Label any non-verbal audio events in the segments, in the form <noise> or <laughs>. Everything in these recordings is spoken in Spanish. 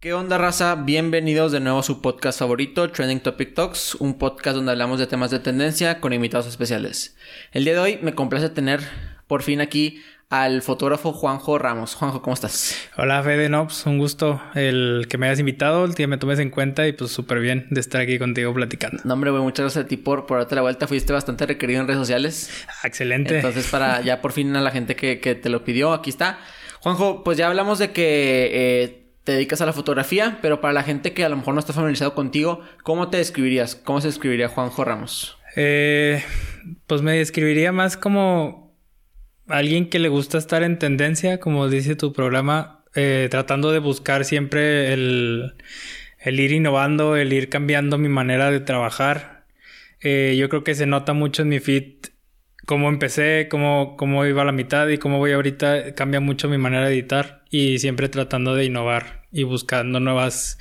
¿Qué onda, raza? Bienvenidos de nuevo a su podcast favorito, Trending Topic Talks, un podcast donde hablamos de temas de tendencia con invitados especiales. El día de hoy me complace tener por fin aquí al fotógrafo Juanjo Ramos. Juanjo, ¿cómo estás? Hola, Fede Nops, un gusto el que me hayas invitado, el que me tomes en cuenta y pues súper bien de estar aquí contigo platicando. No, hombre, güey, muchas gracias a ti por, por darte la vuelta. Fuiste bastante requerido en redes sociales. Ah, excelente. Entonces, para ya por fin a la gente que, que te lo pidió, aquí está. Juanjo, pues ya hablamos de que eh, te dedicas a la fotografía, pero para la gente que a lo mejor no está familiarizado contigo, ¿cómo te describirías? ¿Cómo se describiría Juanjo Ramos? Eh, pues me describiría más como alguien que le gusta estar en tendencia, como dice tu programa, eh, tratando de buscar siempre el, ir innovando, el ir cambiando mi manera de trabajar. Eh, yo creo que se nota mucho en mi feed cómo empecé, cómo, cómo iba a la mitad y cómo voy ahorita, cambia mucho mi manera de editar y siempre tratando de innovar y buscando nuevas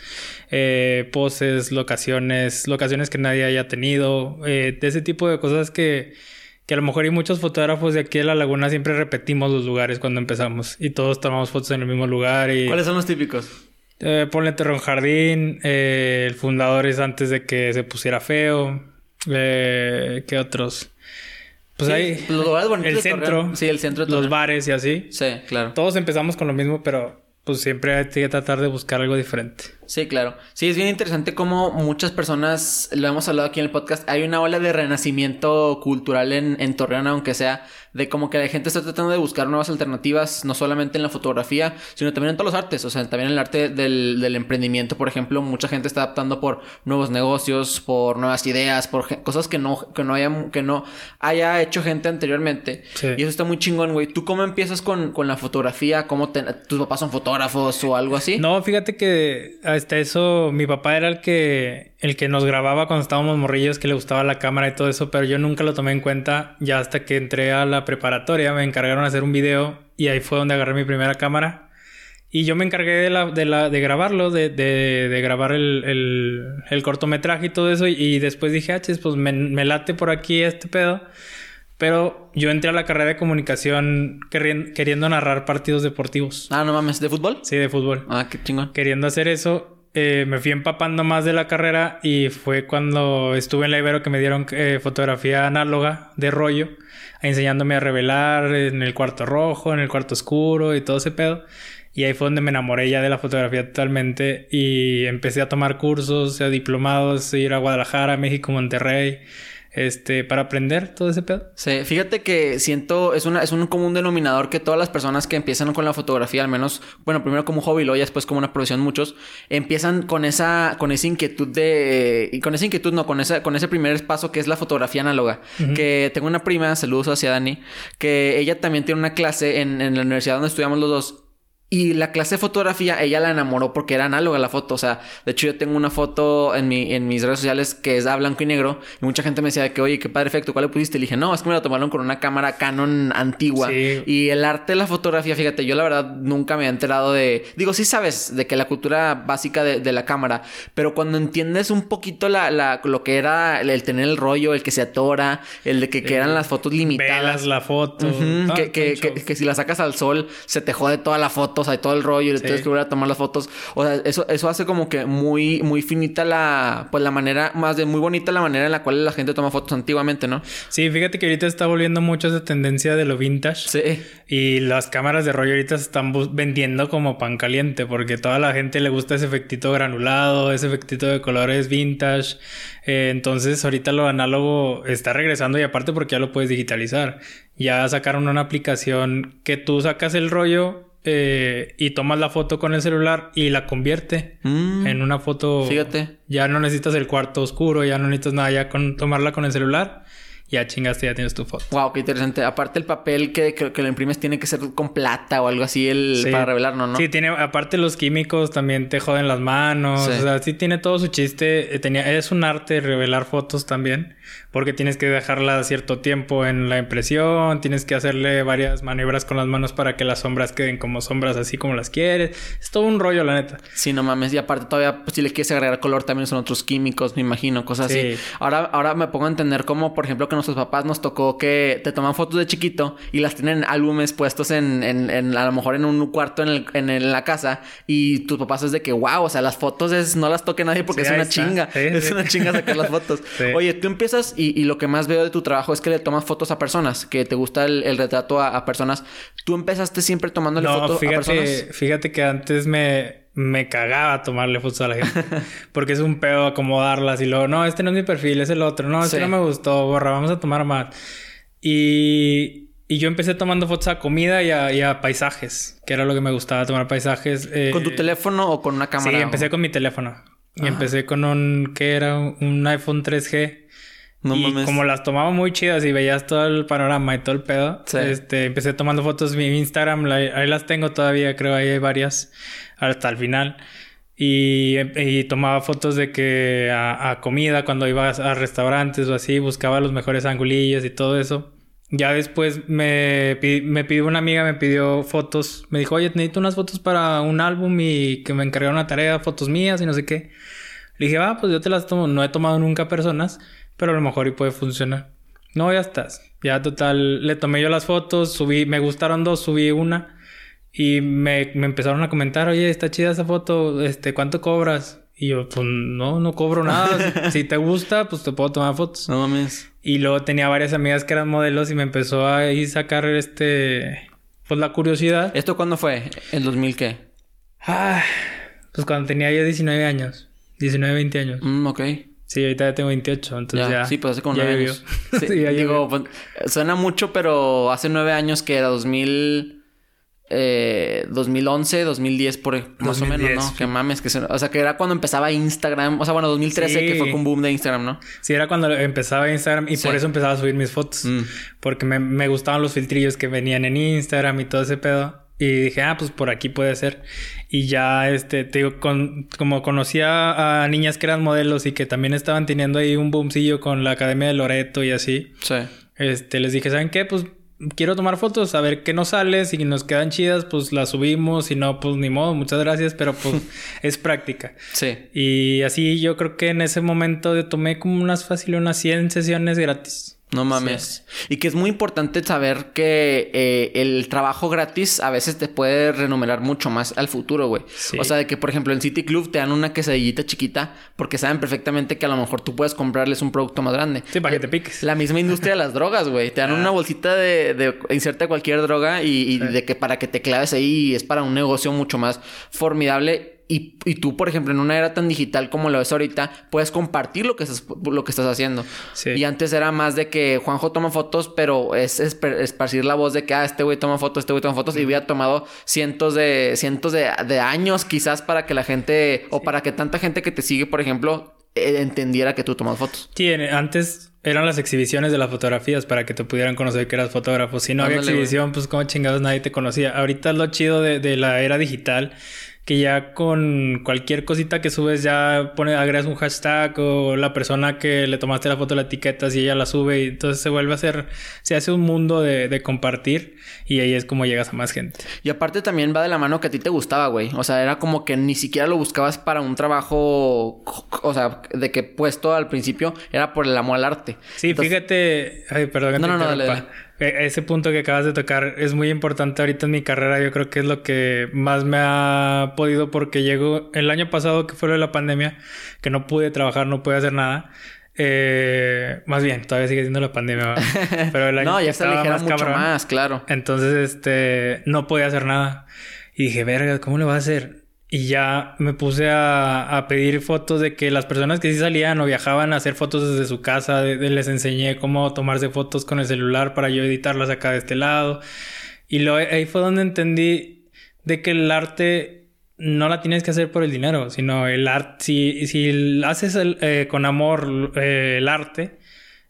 eh, poses, locaciones, locaciones que nadie haya tenido, eh, de ese tipo de cosas que, que a lo mejor hay muchos fotógrafos de aquí de la laguna siempre repetimos los lugares cuando empezamos y todos tomamos fotos en el mismo lugar. Y, ¿Cuáles son los típicos? Eh, ponle Terrón Jardín, eh, el fundador es antes de que se pusiera feo, eh, ¿qué otros? Pues Sí, ahí, los lugares bonitos el centro. Sí, el centro de los bares y así. Sí, claro. Todos empezamos con lo mismo, pero pues siempre hay que tratar de buscar algo diferente. Sí, claro. Sí, es bien interesante cómo muchas personas, lo hemos hablado aquí en el podcast, hay una ola de renacimiento cultural en, en Torreón, aunque sea de como que la gente está tratando de buscar nuevas alternativas, no solamente en la fotografía, sino también en todos los artes, o sea, también en el arte del, del emprendimiento, por ejemplo, mucha gente está adaptando por nuevos negocios, por nuevas ideas, por cosas que no, que no haya, que no haya hecho gente anteriormente. Sí. Y eso está muy chingón, güey. ¿Tú cómo empiezas con, con la fotografía? ¿Cómo te- tus papás son fotógrafos o algo así? No, fíjate que hasta eso mi papá era el que el que nos grababa cuando estábamos morrillos, que le gustaba la cámara y todo eso, pero yo nunca lo tomé en cuenta ya hasta que entré a la preparatoria, me encargaron de hacer un video y ahí fue donde agarré mi primera cámara. Y yo me encargué de, la, de, la, de grabarlo, de, de, de grabar el, el, el cortometraje y todo eso. Y después dije, ah, chis, pues me, me late por aquí este pedo. Pero yo entré a la carrera de comunicación queriendo narrar partidos deportivos. Ah, no mames, ¿de fútbol? Sí, de fútbol Ah, qué chingón. queriendo hacer eso, eh, me fui empapando más de la carrera y fue cuando estuve en la Ibero que me dieron eh, fotografía análoga de rollo, enseñándome a revelar en el cuarto rojo, en el cuarto oscuro y todo ese pedo. Y ahí fue donde me enamoré ya de la fotografía totalmente y empecé a tomar cursos, a diplomados, ir a Guadalajara, México, Monterrey, este, para aprender todo ese pedo. Sí, fíjate que siento, es, una, es un común denominador que todas las personas que empiezan con la fotografía, al menos, bueno, primero como hobby, luego ya después como una profesión, muchos, empiezan con esa, con esa inquietud de, y con esa inquietud, no, con esa, con ese primer paso que es la fotografía análoga. Que tengo una prima, saludos hacia Dani, que ella también tiene una clase en, en la universidad donde estudiamos los dos. Y la clase de fotografía, ella la enamoró porque era análoga la foto. O sea, de hecho, yo tengo una foto en, mi, en mis redes sociales que es a blanco y negro. Y mucha gente me decía de que, oye, qué padre efecto, ¿cuál le pusiste? Le dije, no, es que me la tomaron con una cámara Canon antigua. Sí. Y el arte de la fotografía, fíjate, yo la verdad nunca me he enterado de. Digo, sí sabes de que la cultura básica de, de la cámara, pero cuando entiendes un poquito la, la, lo que era el, el tener el rollo, el que se atora, el de que, que eran las fotos limitadas. Velas la foto. No, que, que, que si la sacas al sol se te jode toda la foto, sea, todo el rollo y le Sí. tienes que volver a tomar las fotos. O sea, eso, eso hace como que muy, muy finita la, pues la manera, más de muy bonita la manera en la cual la gente toma fotos antiguamente, ¿no? Sí, fíjate que ahorita está volviendo mucho esa tendencia de lo vintage. Sí. Y las cámaras de rollo ahorita se están vendiendo como pan caliente porque toda la gente le gusta ese efectito granulado, ese efectito de colores vintage. Eh, entonces ahorita lo análogo está regresando y aparte porque ya lo puedes digitalizar. Ya sacaron una aplicación que tú sacas el rollo eh, y tomas la foto con el celular y la convierte Mm, en una foto. Fíjate. Ya no necesitas el cuarto oscuro, ya no necesitas nada, ya con tomarla con el celular, ya chingaste, ya tienes tu foto. Wow, qué interesante. Aparte el papel que, que, que lo imprimes tiene que ser con plata o algo así el, Sí. para revelarlo, ¿no? Sí, tiene, aparte los químicos también te joden las manos. Sí. O sea, sí tiene todo su chiste. Eh, Tenía, es un arte revelar fotos también. Porque tienes que dejarla cierto tiempo en la impresión. Tienes que hacerle varias maniobras con las manos para que las sombras queden como sombras así como las quieres. Es todo un rollo, la neta. Sí, no mames. Y aparte todavía, pues, si le quieres agregar color, también son otros químicos, me imagino, cosas Sí. así. Ahora, ahora me pongo a entender cómo, por ejemplo, que nuestros papás nos tocó que te toman fotos de chiquito y las tienen en álbumes puestos en, en, en a lo mejor en un cuarto en, el, en, la casa y tus papás es de que, wow, o sea, las fotos es, no las toque nadie porque es una chinga. es una chinga sacar las <laughs> fotos. Oye, tú empiezas y, y, lo que más veo de tu trabajo es que le tomas fotos a personas, que te gusta el, retrato a, personas. ¿Tú empezaste siempre tomándole fotos a personas? Fíjate que antes me me cagaba tomarle fotos a la gente. <laughs> Porque es un pedo acomodarlas y luego, no, este no es mi perfil, es el otro. No, este no me gustó, borra, vamos a tomar más. Y, y yo empecé tomando fotos a comida y a, paisajes, que era lo que me gustaba, tomar paisajes. Eh, ¿Con tu teléfono o con una cámara? Sí, empecé con mi teléfono. Y empecé con un, ¿qué era? Un iPhone 3G. No y como las tomaba muy chidas y veías todo el panorama y todo el pedo, este, empecé tomando fotos. Mi Instagram, ahí las tengo todavía, creo, ahí hay varias hasta el final. Y, tomaba fotos de que a, comida, cuando iba a, restaurantes o así, buscaba los mejores angulillos y todo eso. Ya después me, me pidió una amiga, me pidió fotos, me dijo, oye, necesito unas fotos para un álbum y que me encargaron una tarea, fotos mías y no sé qué. Le dije, ah, pues yo te las tomo, no he tomado nunca personas, pero a lo mejor y puede funcionar. No, ya estás. Ya total, le tomé yo las fotos, subí, me gustaron dos, subí una. Y me, me, empezaron a comentar, oye, está chida esa foto, este, ¿cuánto cobras? Y yo, pues no, no cobro nada. si <laughs> te gusta, pues te puedo tomar fotos. No mames. Y luego tenía varias amigas que eran modelos y me empezó a ir sacar este, pues la curiosidad. ¿Esto cuándo fue? ¿El 2000 qué? Ah, pues cuando tenía yo 19 años. 19, 20 años. Mm, ok. Sí, ahorita ya tengo 28, entonces ya. sí, pues hace como 9 años. <laughs> Sí, ya digo, pues, suena mucho, pero hace 9 años que era 2000 eh, 2011, 2010 por más o menos, ¿no? Que mames, que o sea, que era cuando empezaba Instagram, o sea, bueno, 2013 que fue con boom de Instagram, ¿no? Sí, era cuando empezaba Instagram y por eso empezaba a subir mis fotos, mm. porque me, me, gustaban los filtrillos que venían en Instagram y todo ese pedo. Y dije, ah, pues por aquí puede ser. Y ya, este, te digo, con, como conocía a niñas que eran modelos y que también estaban teniendo ahí un boomcillo con la Academia de Loreto y así. Sí. Este, les dije, ¿saben qué? Pues quiero tomar fotos, a ver qué nos sale, si nos quedan chidas, pues las subimos, si no, pues ni modo, muchas gracias, pero pues <laughs> es práctica. Sí. Y así yo creo que en ese momento tomé como unas fácil unas 100 sesiones gratis. No mames. Y que es muy importante saber que eh, el trabajo gratis a veces te puede renumerar mucho más al futuro, güey. O sea, de que, por ejemplo, en City Club te dan una quesadillita chiquita porque saben perfectamente que a lo mejor tú puedes comprarles un producto más grande. Sí, para que te piques. La misma industria de las drogas, güey. Te dan una ah. bolsita de, de inserta cualquier droga y, de que para que te claves ahí es para un negocio mucho más formidable y, y, tú, por ejemplo, en una era tan digital como lo es ahorita, puedes compartir lo que estás, lo que estás haciendo. Y antes era más de que Juanjo toma fotos, pero es, esparcir la voz de que, ah, este güey toma fotos, este güey toma fotos. Y había tomado cientos de, cientos de, años quizás para que la gente, o para que tanta gente que te sigue, por ejemplo, eh, entendiera que tú tomas fotos. Sí, antes eran las exhibiciones de las fotografías para que te pudieran conocer que eras fotógrafo. Si no había exhibición, pues como chingados nadie te conocía. Ahorita lo chido de, de la era digital que ya con cualquier cosita que subes ya pone, agregas un hashtag o la persona que le tomaste la foto la etiquetas y ella la sube y entonces se vuelve a hacer, se hace un mundo de, de, compartir y ahí es como llegas a más gente. Y aparte también va de la mano que a ti te gustaba, güey. O sea, era como que ni siquiera lo buscabas para un trabajo, o sea, de que puesto al principio era por el amor al arte. Sí, fíjate, ay, perdón. No, no, no, dale. Ese punto que acabas de tocar es muy importante ahorita en mi carrera. Yo creo que es lo que más me ha podido porque llegó el año pasado que fue lo de la pandemia, que no pude trabajar, no pude hacer nada. Eh, más bien, todavía sigue siendo la pandemia. <laughs> Pero el año no, ya se ligera mucho más, claro. Entonces, este, no podía hacer nada. Y dije, verga, ¿cómo le va a hacer? Y ya me puse a, a, pedir fotos de que las personas que sí salían o viajaban a hacer fotos desde su casa, les enseñé cómo tomarse fotos con el celular para yo editarlas acá de este lado. Y lo, ahí fue donde entendí de que el arte no la tienes que hacer por el dinero, sino el arte, si, si haces eh, con amor eh, el arte,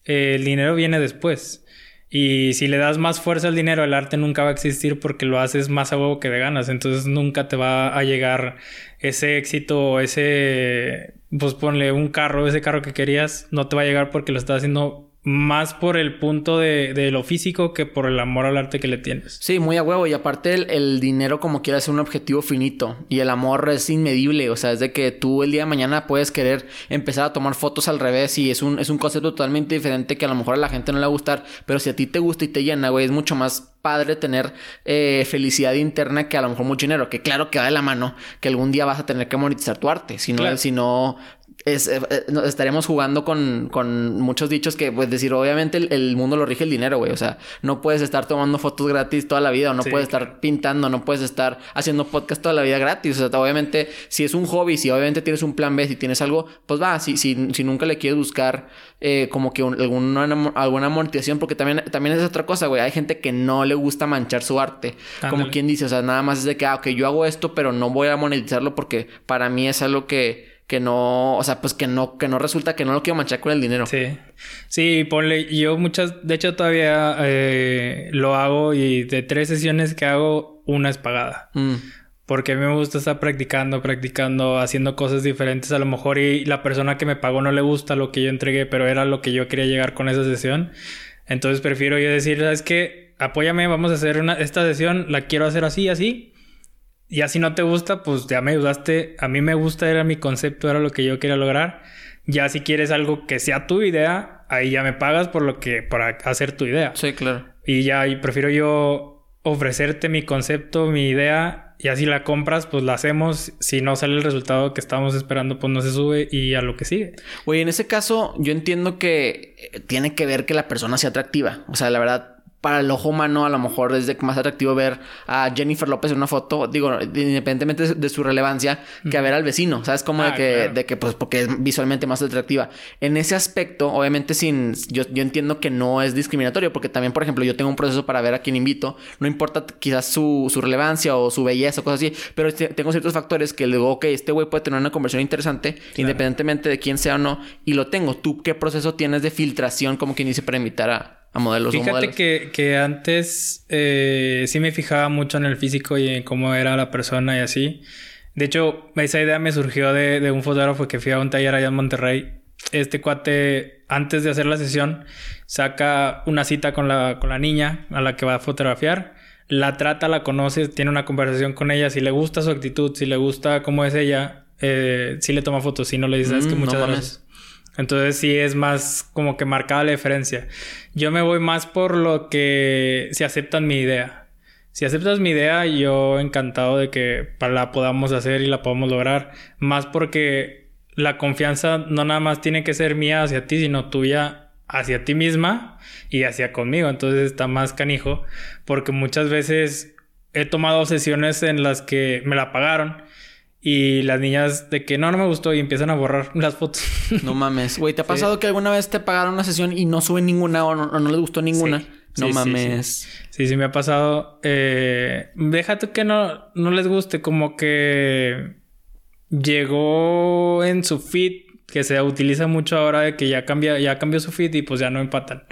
eh, el dinero viene después. Y si le das más fuerza al dinero, el arte nunca va a existir porque lo haces más a huevo que de ganas. Entonces nunca te va a llegar ese éxito, ese, pues ponle un carro, ese carro que querías, no te va a llegar porque lo estás haciendo más por el punto de, de, lo físico que por el amor al arte que le tienes. Sí, muy a huevo. Y aparte el, el, dinero como quiera es un objetivo finito. Y el amor es inmedible. O sea, es de que tú el día de mañana puedes querer empezar a tomar fotos al revés. Y es un, es un concepto totalmente diferente que a lo mejor a la gente no le va a gustar. Pero si a ti te gusta y te llena, güey, es mucho más padre tener eh, felicidad interna que a lo mejor mucho dinero. Que claro que va de la mano que algún día vas a tener que monetizar tu arte. Si no, si no es, eh, eh, estaremos jugando con, con, muchos dichos que, pues, decir, obviamente el, mundo lo rige el dinero, güey. O sea, no puedes estar tomando fotos gratis toda la vida, o no puedes estar pintando, no puedes estar haciendo podcast toda la vida gratis. O sea, obviamente, si es un hobby, si obviamente tienes un plan B, si tienes algo, pues va, si, si, si nunca le quieres buscar eh, como que alguna, alguna monetización, porque también, también es otra cosa, güey. Hay gente que no le gusta manchar su arte. Como quien dice, o sea, nada más es de que, ah, ok, yo hago esto, pero no voy a monetizarlo porque para mí es algo que que no, o sea, pues que no, que no resulta que no lo quiero manchar con el dinero. Sí. Sí, ponle, yo muchas, de hecho todavía eh, lo hago y de tres sesiones que hago, una es pagada. Mm. Porque a mí me gusta estar practicando, practicando, haciendo cosas diferentes. A lo mejor y la persona que me pagó no le gusta lo que yo entregué, pero era lo que yo quería llegar con esa sesión. Entonces prefiero yo decir, ¿sabes qué? Apóyame, vamos a hacer una, esta sesión, la quiero hacer así, así y así no te gusta, pues ya me ayudaste. A mí me gusta, era mi concepto, era lo que yo quería lograr. Ya si quieres algo que sea tu idea, ahí ya me pagas por lo que, para hacer tu idea. Sí, claro. Y ya y prefiero yo ofrecerte mi concepto, mi idea, y así la compras, pues la hacemos. Si no sale el resultado que estamos esperando, pues no se sube y a lo que sigue. Oye, en ese caso, yo entiendo que eh, tiene que ver que la persona sea atractiva. O sea, la verdad, para el ojo humano a lo mejor es de más atractivo ver a Jennifer López en una foto, digo, independientemente de su relevancia, que a ver al vecino, ¿sabes? Como de ah, que, de que, pues, porque es visualmente más atractiva. En ese aspecto, obviamente, sin, yo, yo entiendo que no es discriminatorio, porque también, por ejemplo, yo tengo un proceso para ver a quien invito, no importa quizás su, su relevancia o su belleza o cosas así, pero tengo ciertos factores que le digo, ok, este güey puede tener una conversión interesante, independientemente de quién sea o no, y lo tengo. ¿Tú qué proceso tienes de filtración, como quien dice, para invitar a, modelos Fíjate Que, que antes eh, sí me fijaba mucho en el físico y en cómo era la persona y así. De hecho, esa idea me surgió de, de un fotógrafo que fui a un taller allá en Monterrey. Este cuate, antes de hacer la sesión, saca una cita con la, con la niña a la que va a fotografiar. La trata, la conoce, tiene una conversación con ella. Si le gusta su actitud, si le gusta cómo es ella, eh, sí le toma fotos. Si no le dice, es que mm, muchas gracias. Entonces sí es más como que marcada la diferencia. Yo me voy más por lo que si aceptan mi idea. Si aceptas mi idea, yo encantado de que la podamos hacer y la podamos lograr. Más porque la confianza no nada más tiene que ser mía hacia ti, sino tuya hacia ti misma y hacia conmigo. Entonces está más canijo porque muchas veces he tomado sesiones en las que me la pagaron y las niñas de que no, no me gustó y empiezan a borrar <laughs> las fotos. No mames. Güey, ¿te ha pasado que alguna vez te pagaron una sesión y no suben ninguna o no, les gustó ninguna? No mames. Sí, sí, me ha pasado. Eh, déjate que no, no les guste, como que llegó en su feed, que se utiliza mucho ahora de que ya cambia, ya cambió su feed y pues ya no empatan.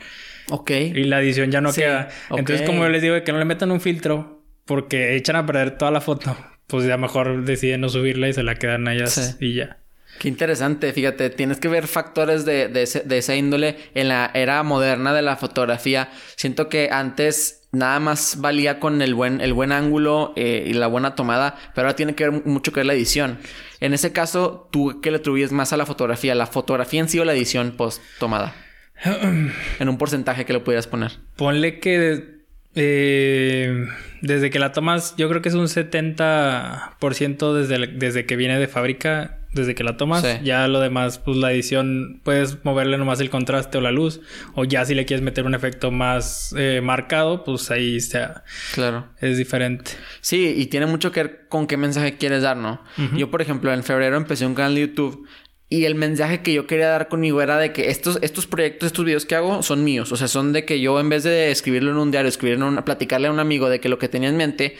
Ok. Y la edición ya no queda. Entonces, como yo les digo, que no le metan un filtro porque echan a perder toda la foto pues ya mejor deciden no subirla y se la quedan ellas y ya. Qué interesante, fíjate, tienes que ver factores de, de, esa índole en la era moderna de la fotografía. Siento que antes nada más valía con el buen, el buen ángulo eh, y la buena tomada, pero ahora tiene que ver mucho que ver la edición. En ese caso, ¿tú qué le atribuyes más a la fotografía? ¿La fotografía en sí o la edición post tomada? <clears throat> en un porcentaje que le pudieras poner. Ponle que eh, desde que la tomas, yo creo que es un 70% desde, desde que viene de fábrica, desde que la tomas. Ya lo demás, pues la edición, puedes moverle nomás el contraste o la luz. O ya si le quieres meter un efecto más eh, marcado, pues ahí sea. Claro. Es diferente. Sí, y tiene mucho que ver con qué mensaje quieres dar, ¿no? Yo, por ejemplo, en febrero empecé un canal de YouTube y el mensaje que yo quería dar conmigo era de que estos, estos proyectos, estos videos que hago son míos. O sea, son de que yo en vez de escribirlo en un diario, escribirlo en una, platicarle a un amigo de que lo que tenía en mente,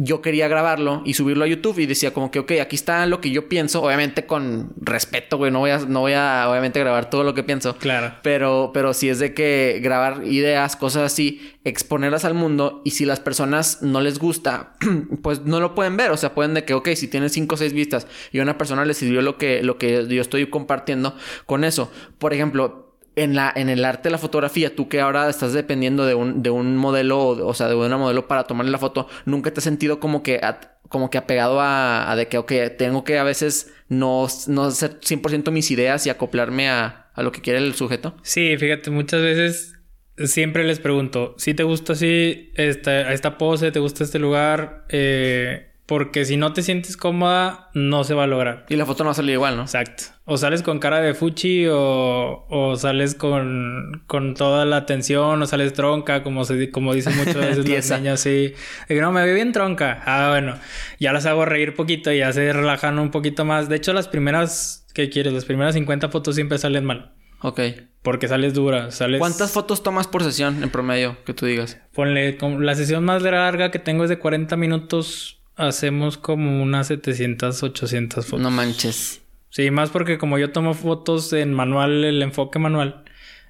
yo quería grabarlo y subirlo a YouTube y decía como que, ok, aquí está lo que yo pienso, obviamente con respeto, güey, no voy a, no voy a obviamente grabar todo lo que pienso. Claro. Pero, pero si es de que grabar ideas, cosas así, exponerlas al mundo y si las personas no les gusta, <clears throat> pues no lo pueden ver, o sea, pueden de que, ok, si tiene cinco o seis vistas y a una persona le sirvió lo que, lo que yo estoy compartiendo con eso. Por ejemplo, en, la, en el arte de la fotografía, tú que ahora estás dependiendo de un, de un modelo, o sea, de una modelo para tomarle la foto, ¿nunca te has sentido como que, como que apegado a, a, de que, ok, tengo que a veces no, no hacer 100% mis ideas y acoplarme a, a lo que quiere el sujeto? Sí, fíjate, muchas veces siempre les pregunto, si te gusta así esta, esta pose, te gusta este lugar, eh, porque si no te sientes cómoda, no se va a lograr. Y la foto no va a salir igual, ¿no? Exacto. O sales con cara de fuchi o, o sales con, con toda la atención o sales tronca, como, se, como dicen muchas <laughs> veces las niñas. Sí. Digo, no, me veo bien tronca. Ah, bueno. Ya las hago reír poquito y ya se relajan un poquito más. De hecho, las primeras... ¿Qué quieres? Las primeras 50 fotos siempre salen mal. Ok. Porque sales dura, sales... ¿Cuántas fotos tomas por sesión en promedio que tú digas? Ponle, la sesión más larga que tengo es de 40 minutos hacemos como unas 700, 800 fotos. No manches. Sí, más porque como yo tomo fotos en manual, el enfoque manual,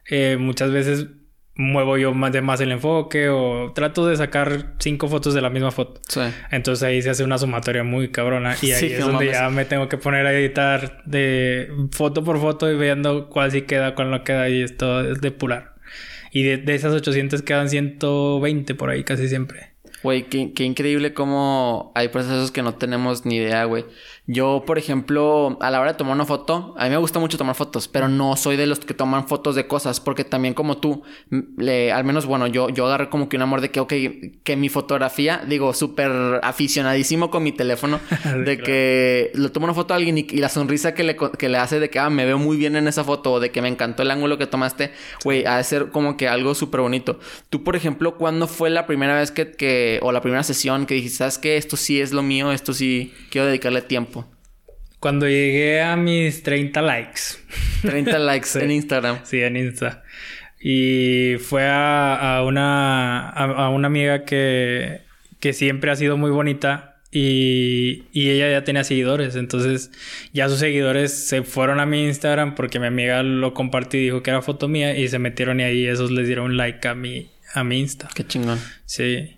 eh, muchas veces muevo yo más de más el enfoque o trato de sacar cinco fotos de la misma foto. Sí. Entonces ahí se hace una sumatoria muy cabrona y ahí es donde ya me tengo que poner a editar de foto por foto y viendo cuál sí queda, cuál no queda y esto es depurar. Y de, de esas 800 quedan 120 por ahí casi siempre. Güey, qué, qué, increíble cómo hay procesos que no tenemos ni idea, güey. Yo, por ejemplo, a la hora de tomar una foto, a mí me gusta mucho tomar fotos, pero no soy de los que toman fotos de cosas, porque también como tú, le, al menos, bueno, yo, yo agarré como que un amor de que, ok, que mi fotografía, digo, súper aficionadísimo con mi teléfono, <laughs> de que le tomo una foto a alguien y, la sonrisa que le, que le hace de que, ah, me veo muy bien en esa foto, o de que me encantó el ángulo que tomaste, güey, ha de ser como que algo súper bonito. Tú, por ejemplo, ¿cuándo fue la primera vez que, que, o la primera sesión que dijiste, sabes que esto sí es lo mío, esto sí quiero dedicarle tiempo? Cuando llegué a mis 30 likes. 30 <laughs> likes en Instagram. Sí, en Insta. Y fue a, una, a, una amiga que, que siempre ha sido muy bonita y, y, ella ya tenía seguidores. Entonces ya sus seguidores se fueron a mi Instagram porque mi amiga lo compartió y dijo que era foto mía y se metieron y ahí esos les dieron like a mi, a mi Insta. Qué chingón. Sí.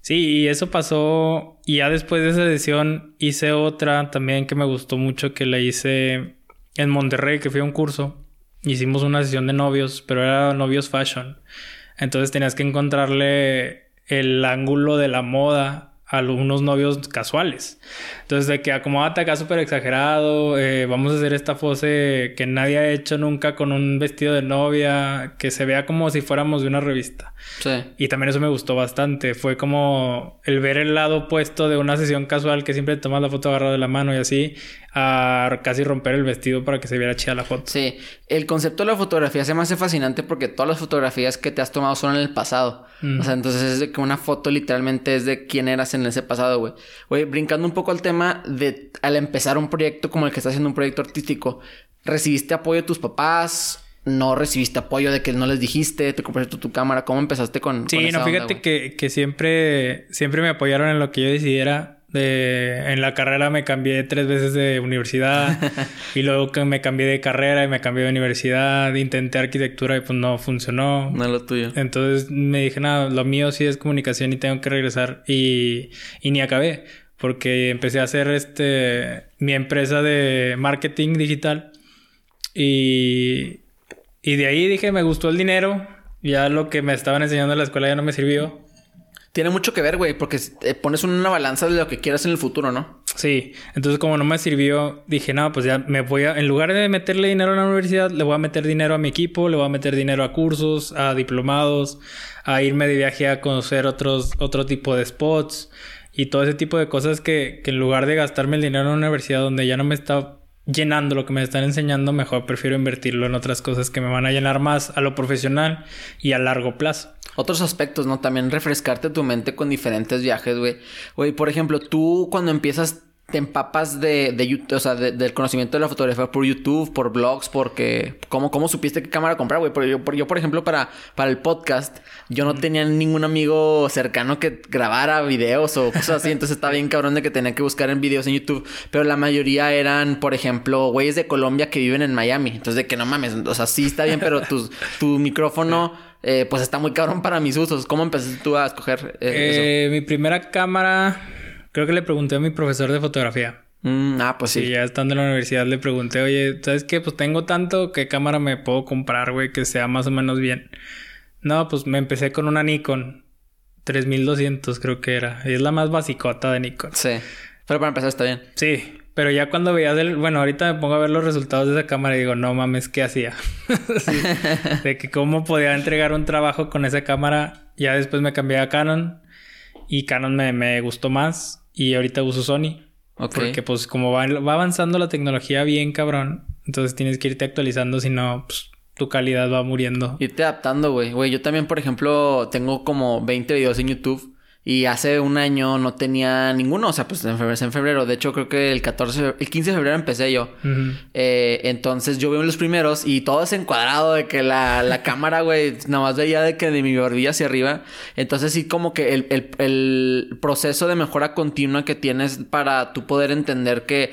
Sí, y eso pasó. Y ya después de esa edición hice otra también que me gustó mucho, que la hice en Monterrey, que fui a un curso. Hicimos una sesión de novios, pero era novios fashion. Entonces tenías que encontrarle el ángulo de la moda a unos novios casuales. Entonces, de que acomódate acá súper exagerado, eh, vamos a hacer esta pose que nadie ha hecho nunca con un vestido de novia, que se vea como si fuéramos de una revista. Sí. Y también eso me gustó bastante. Fue como el ver el lado opuesto de una sesión casual que siempre tomas la foto agarrado de la mano y así, a casi romper el vestido para que se viera chida la foto. Sí, el concepto de la fotografía se me hace fascinante porque todas las fotografías que te has tomado son en el pasado. O sea, entonces es de que una foto literalmente es de quién eras en ese pasado, güey. Güey, brincando un poco al tema de al empezar un proyecto como el que estás haciendo un proyecto artístico, ¿recibiste apoyo de tus papás? no recibiste apoyo de que no les dijiste, te compraste tu, cámara, ¿cómo empezaste con, sí, no, fíjate que, que, siempre, siempre me apoyaron en lo que yo decidiera en la carrera me cambié tres veces de universidad <laughs> y luego que me cambié de carrera y me cambié de universidad, intenté arquitectura y pues no funcionó. No es lo tuyo. Entonces me dije, nada, lo mío sí es comunicación y tengo que regresar y, y ni acabé porque empecé a hacer este mi empresa de marketing digital y, y de ahí dije, me gustó el dinero, ya lo que me estaban enseñando en la escuela ya no me sirvió tiene mucho que ver, güey, porque pones una balanza de lo que quieras en el futuro, ¿no? Sí, entonces como no me sirvió, dije, no, pues ya me voy a, en lugar de meterle dinero a la universidad, le voy a meter dinero a mi equipo, le voy a meter dinero a cursos, a diplomados, a irme de viaje a conocer otros, otro tipo de spots y todo ese tipo de cosas que, que en lugar de gastarme el dinero en una universidad donde ya no me está llenando lo que me están enseñando, mejor prefiero invertirlo en otras cosas que me van a llenar más a lo profesional y a largo plazo otros aspectos, ¿no? También refrescarte tu mente con diferentes viajes, güey. Güey, por ejemplo, tú cuando empiezas te empapas de, de o sea, del conocimiento de la fotografía por YouTube, por blogs, porque ¿cómo, cómo supiste qué cámara comprar, güey? Yo, yo, por ejemplo, para, para el podcast, yo no tenía ningún amigo cercano que grabara videos o cosas así, <laughs> entonces estaba bien cabrón de que tenía que buscar en videos en YouTube, pero la mayoría eran, por ejemplo, güeyes de Colombia que viven en Miami, entonces de que no mames, o sea, sí está bien, pero tu, tu <laughs> micrófono eh, pues está muy cabrón para mis usos. ¿Cómo empezaste tú a escoger eh, eh, Mi primera cámara, creo que le pregunté a mi profesor de fotografía. Mm, ah, pues sí. Y ya estando en la universidad le pregunté, oye, ¿sabes qué? Pues tengo tanto, ¿qué cámara me puedo comprar, güey? Que sea más o menos bien. No, pues me empecé con una Nikon. 3200 creo que era. Y es la más basicota de Nikon. Sí. Pero para empezar está bien. Sí. Pero ya cuando veías el... Bueno, ahorita me pongo a ver los resultados de esa cámara y digo, no mames, ¿qué hacía? <laughs> <laughs> De que cómo podía entregar un trabajo con esa cámara. Ya después me cambié a Canon. Y Canon me, me gustó más. Y ahorita uso Sony. Porque pues como va, va, avanzando la tecnología bien cabrón, entonces tienes que irte actualizando, si no, pues tu calidad va muriendo. Irte adaptando, güey. Güey, yo también, por ejemplo, tengo como 20 videos en YouTube y hace un año no tenía ninguno, o sea, pues en febrero, en febrero. De hecho, creo que el 14, el 15 de febrero empecé yo. eh, entonces yo veo los primeros y todo es encuadrado de que la, la <laughs> cámara, güey, nada más veía de que de mi barbilla hacia arriba. Entonces sí, como que el, el, el proceso de mejora continua que tienes para tú poder entender que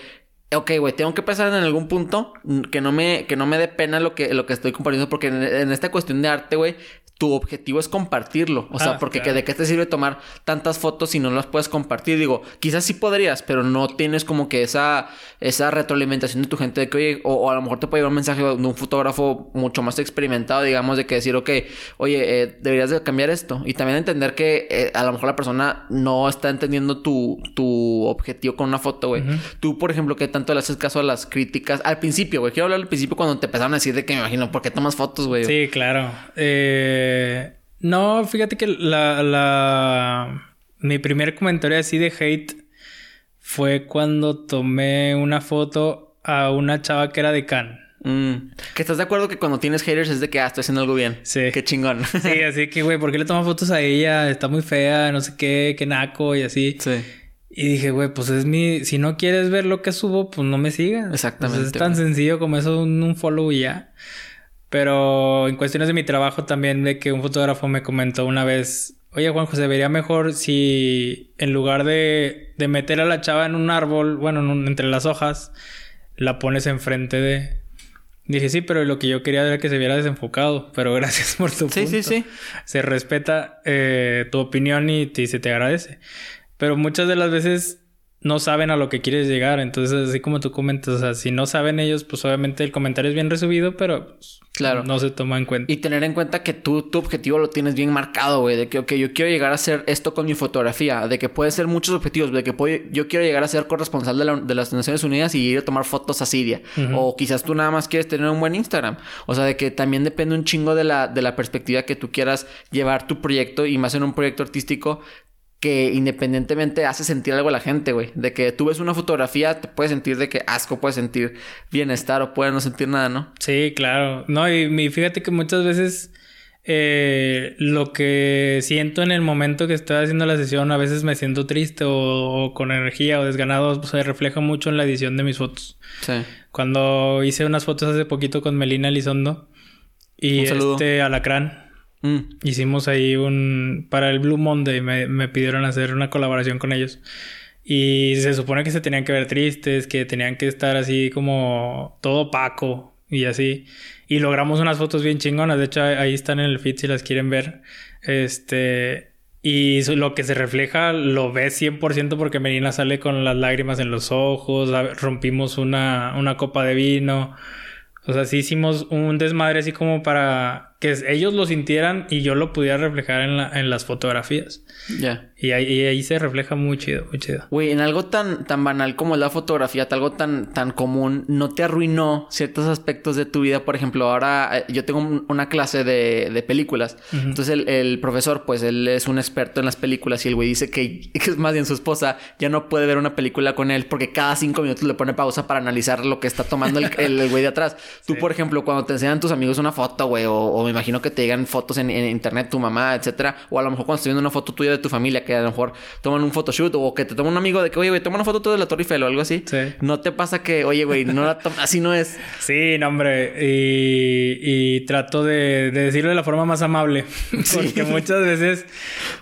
ok, güey, tengo que pensar en algún punto que no me, que no me dé pena lo que, lo que estoy compartiendo, porque en, en esta cuestión de arte, güey, tu objetivo es compartirlo. O sea, ah, porque ¿de qué te sirve tomar tantas fotos si no las puedes compartir? Digo, quizás sí podrías, pero no tienes como que esa, esa retroalimentación de tu gente de que, oye, o, a lo mejor te puede llegar un mensaje de un fotógrafo mucho más experimentado, digamos, de que decir, ok, oye, eh, deberías de cambiar esto. Y también entender que eh, a lo mejor la persona no está entendiendo tu, tu objetivo con una foto, güey. Tú, por ejemplo, ¿qué tanto le haces caso a las críticas? Al principio, güey. Quiero hablar al principio cuando te empezaron a decir de que me imagino, ¿por qué tomas fotos, güey? Sí, claro. Eh no, fíjate que la, la... Mi primer comentario así de hate fue cuando tomé una foto a una chava que era de Can. Mm. Que estás de acuerdo que cuando tienes haters es de que, ah, estoy haciendo algo bien. Sí. Qué chingón. Sí, así que, güey, ¿por qué le tomas fotos a ella? Está muy fea, no sé qué, qué naco y así. Sí. Y dije, güey, pues es mi... Si no quieres ver lo que subo, pues no me sigas. Exactamente. es tan sencillo como eso, un, un follow y ya. Pero en cuestiones de mi trabajo también de que un fotógrafo me comentó una vez, oye Juan José, vería mejor si en lugar de, de meter a la chava en un árbol, bueno, entre las hojas, la pones enfrente de... Dije, sí, pero lo que yo quería era que se viera desenfocado, pero <laughs> gracias por tu sí, Sí, sí, Se respeta eh, tu opinión y, y se te agradece. Pero muchas de las veces no saben a lo que quieres llegar. Entonces, así como tú comentas, o sea, si no saben ellos, pues obviamente el comentario es bien resubido, pero pues, claro. no se toma en cuenta. Y tener en cuenta que tú, tu objetivo lo tienes bien marcado, güey. De que, ok, yo quiero llegar a hacer esto con mi fotografía. De que puede ser muchos objetivos. De que yo quiero llegar a ser corresponsal de, las Naciones Unidas y ir a tomar fotos a Siria. O quizás tú nada más quieres tener un buen Instagram. O sea, de que también depende un chingo de la, de la perspectiva que tú quieras llevar tu proyecto y más en un proyecto artístico que independientemente hace sentir algo a la gente, güey. De que tú ves una fotografía, te puedes sentir de que asco, puedes sentir bienestar o puedes no sentir nada, ¿no? Sí, claro. No, y, fíjate que muchas veces eh, lo que siento en el momento que estoy haciendo la sesión, a veces me siento triste o, con energía o desganado, se refleja mucho en la edición de mis fotos. Sí. Cuando hice unas fotos hace poquito con Melina Elizondo y este Alacrán. Mm. Hicimos ahí un... Para el Blue Monday me, me pidieron hacer una colaboración con ellos. Y se supone que se tenían que ver tristes, que tenían que estar así como todo opaco y así. Y logramos unas fotos bien chingonas. De hecho, ahí están en el feed si las quieren ver. Este. Y lo que se refleja lo ves 100% porque Melina sale con las lágrimas en los ojos. Rompimos una, una copa de vino. O sea, sí hicimos un desmadre así como para que ellos lo sintieran y yo lo pudiera reflejar en, la, en las fotografías. Ya. Y, ahí, se refleja muy chido, muy chido. Güey, en algo tan, tan banal como la fotografía, algo tan, tan común, ¿no te arruinó ciertos aspectos de tu vida? Por ejemplo, ahora eh, yo tengo una clase de, de películas. Entonces el, el, profesor, pues él es un experto en las películas y el güey dice que, <laughs> que, es más bien su esposa ya no puede ver una película con él porque cada cinco minutos le pone pausa para analizar lo que está tomando el, el, güey de atrás. Tú, por ejemplo, cuando te enseñan tus amigos una foto, güey, o me imagino que te llegan fotos en, internet, tu mamá, etcétera, o a lo mejor cuando estás viendo una foto tuya de tu familia, que a lo mejor toman un photoshoot, o que te toma un amigo de que, oye, güey, toma una foto de la Torre Eiffel o algo así. Sí. No te pasa que, oye, güey, no la así no es. <laughs> Sí, no, hombre. Y, y trato de, de, decirlo de la forma más amable. <laughs> Porque muchas veces,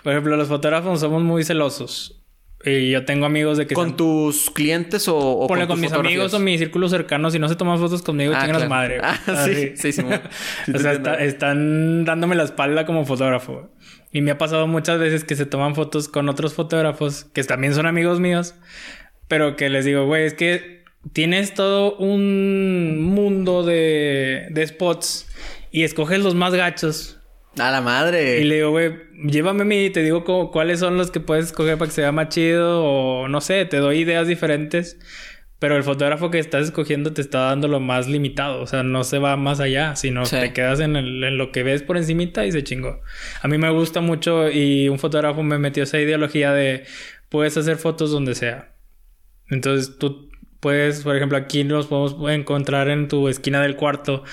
por ejemplo, los fotógrafos somos muy celosos. Y yo tengo amigos de que... ¿Con tus clientes o, o con, con mis amigos o mi círculo cercano. Si no se toman fotos conmigo, ah, chingan madre. Ah, sí, sí, <laughs> sí. o sea, están dándome la espalda como fotógrafo. Y me ha pasado muchas veces que se toman fotos con otros fotógrafos que también son amigos míos. pero que les digo, güey, es que tienes todo un mundo de, de spots y escoges los más gachos. A la madre. Y le digo, güey, llévame a mí y te digo cómo- cuáles son los que puedes escoger para que se vea más chido o no sé, te doy ideas diferentes. Pero el fotógrafo que estás escogiendo te está dando lo más limitado. O sea, no se va más allá, sino Sí. te quedas en, el- en lo que ves por encimita y se chingó. A mí me gusta mucho y un fotógrafo me metió esa ideología de puedes hacer fotos donde sea. Entonces tú puedes, por ejemplo, aquí nos podemos encontrar en tu esquina del cuarto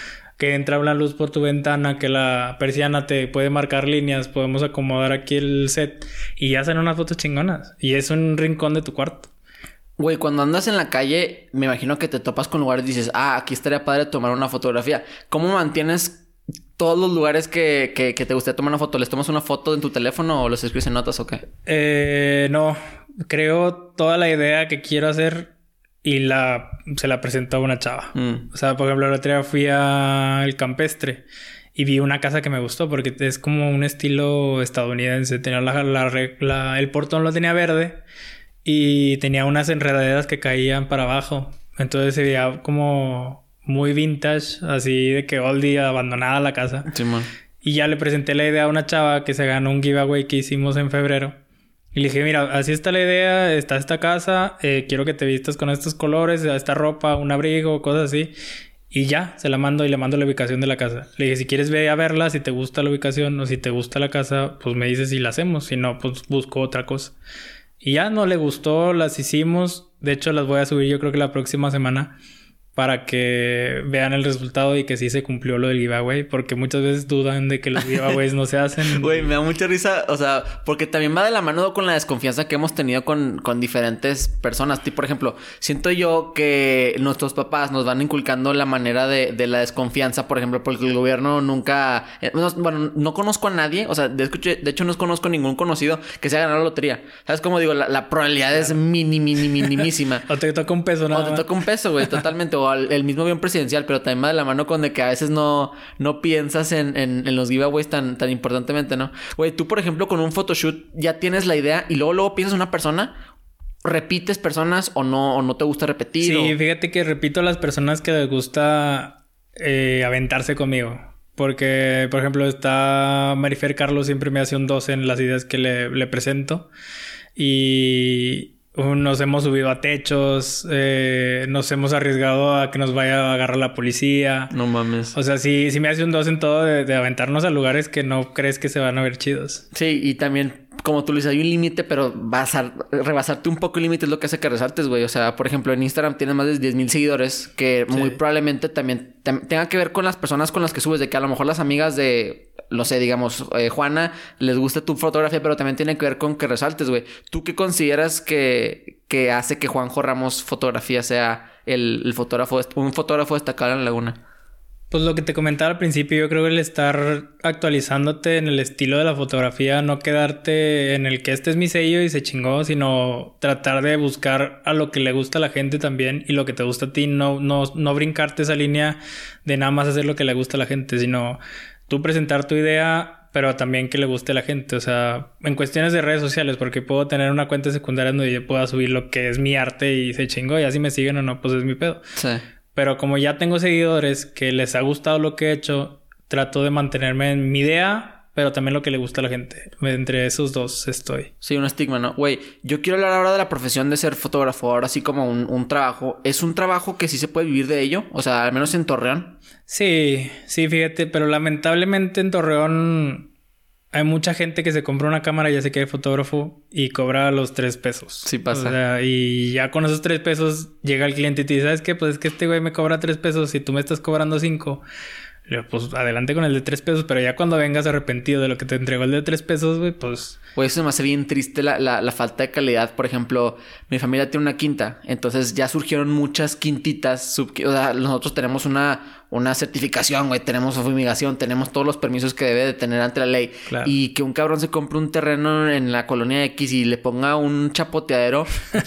que entra una luz por tu ventana, que la persiana te puede marcar líneas, podemos acomodar aquí el set y hacen unas fotos chingonas. Y es un rincón de tu cuarto. Güey, cuando andas en la calle, me imagino que te topas con lugares y dices, ah, aquí estaría padre tomar una fotografía. ¿Cómo mantienes todos los lugares que, que, que te gustaría tomar una foto? ¿Les tomas una foto en tu teléfono o los escribes en notas o qué? Eh, no, creo toda la idea que quiero hacer y la se la presento a una chava. Mm. O sea, por ejemplo, el otro día fui al campestre y vi una casa que me gustó porque es como un estilo estadounidense. Tenía la, la la- el portón lo tenía verde y tenía unas enredaderas que caían para abajo. Entonces se veía como muy vintage, así de que oldie, abandonada la casa. Y ya le presenté la idea a una chava que se ganó un giveaway que hicimos en febrero. Y le dije, mira, así está la idea, está esta casa, eh, quiero que te vistas con estos colores, esta ropa, un abrigo, cosas así. Y ya, se la mando y le mando la ubicación de la casa. Le dije, si quieres ve a verla, si te gusta la ubicación o si te gusta la casa, pues me dices y la hacemos. Si no, pues busco otra cosa. Y ya no le gustó, las hicimos. De hecho, las voy a subir yo creo que la próxima semana para que vean el resultado y que sí se cumplió lo del giveaway. Porque muchas veces dudan de que los giveaways no se hacen. <laughs> Güey, me da mucha risa, o sea, porque también va de la mano con la desconfianza que hemos tenido con, con diferentes personas. Tipo, por ejemplo, siento yo que nuestros papás nos van inculcando la manera de, de la desconfianza, por ejemplo, porque el gobierno nunca. eh, no- bueno, no conozco a nadie, o sea, de, de hecho, no conozco ningún conocido que se haya ganado la lotería. ¿Sabes cómo digo? La, la probabilidad es mini, mini, <laughs> minimísima. O te toca un peso nada O te toca un peso, güey, totalmente. O al- el mismo avión presidencial, pero también va de la mano con de que a veces no, no piensas en, en, en los giveaways tan, tan importantemente, ¿no? Güey, tú, por ejemplo, con un photoshoot ya tienes la idea y luego, luego piensas en una persona, repites personas o no, o no te gusta repetir. Sí, o- fíjate que repito a las personas que les gusta eh, aventarse conmigo. Porque, por ejemplo, está Marifer Carlos, siempre me hace un 12 en las ideas que le, le presento. Y nos hemos subido a techos, eh, nos hemos arriesgado a que nos vaya a agarrar la policía. No mames. O sea, sí, sí me hace un 2 en todo de, de aventarnos a lugares que no crees que se van a ver chidos. Sí, y también, como tú le dices, hay un límite, pero basar, rebasarte un poco el límite es lo que hace que resaltes, güey. O sea, por ejemplo, en Instagram tienes más de 10 mil seguidores, que muy probablemente también tam- tenga que ver con las personas con las que subes, de que a lo mejor las amigas de, no sé, digamos, eh, Juana, les gusta tu fotografía, pero también tiene que ver con que resaltes, güey. ¿Tú qué consideras que, que hace que Juanjo Ramos Fotografía sea el, fotógrafo, un fotógrafo destacado en la laguna? Pues lo que te comentaba al principio, yo creo que el estar actualizándote en el estilo de la fotografía, no quedarte en el que este es mi sello y se chingó, sino tratar de buscar a lo que le gusta a la gente también y lo que te gusta a ti, no, no, no brincarte esa línea de nada más hacer lo que le gusta a la gente, sino tú presentar tu idea, pero también que le guste a la gente, o sea, en cuestiones de redes sociales, porque puedo tener una cuenta secundaria donde yo pueda subir lo que es mi arte y se chingó, y así me siguen o no, pues es mi pedo. Sí. Pero como ya tengo seguidores que les ha gustado lo que he hecho, trato de mantenerme en mi idea, pero también lo que le gusta a la gente. Entre esos dos estoy. Sí, un estigma, ¿no? Güey, yo quiero hablar ahora de la profesión de ser fotógrafo, ahora sí como un, un trabajo. ¿Es un trabajo que sí se puede vivir de ello? O sea, al menos en Torreón. Sí, sí, fíjate, pero lamentablemente en Torreón hay mucha gente que se compra una cámara, ya se quede fotógrafo y cobra los tres pesos. Sí pasa. O sea, y ya con esos tres pesos llega el cliente y te dice, ¿sabes qué? Pues es que este güey me cobra tres pesos y tú me estás cobrando cinco. Pues adelante con el de tres pesos, pero ya cuando vengas arrepentido de lo que te entregó el de tres pesos, güey, pues Güey, eso me hace bien triste la, la, la falta de calidad. Por ejemplo, mi familia tiene una quinta. Entonces ya surgieron muchas quintitas. sub- o sea, nosotros tenemos una, una certificación, güey, tenemos fumigación, tenemos todos los permisos que debe de tener ante la ley. Y que un cabrón se compre un terreno en la colonia X y le ponga un chapoteadero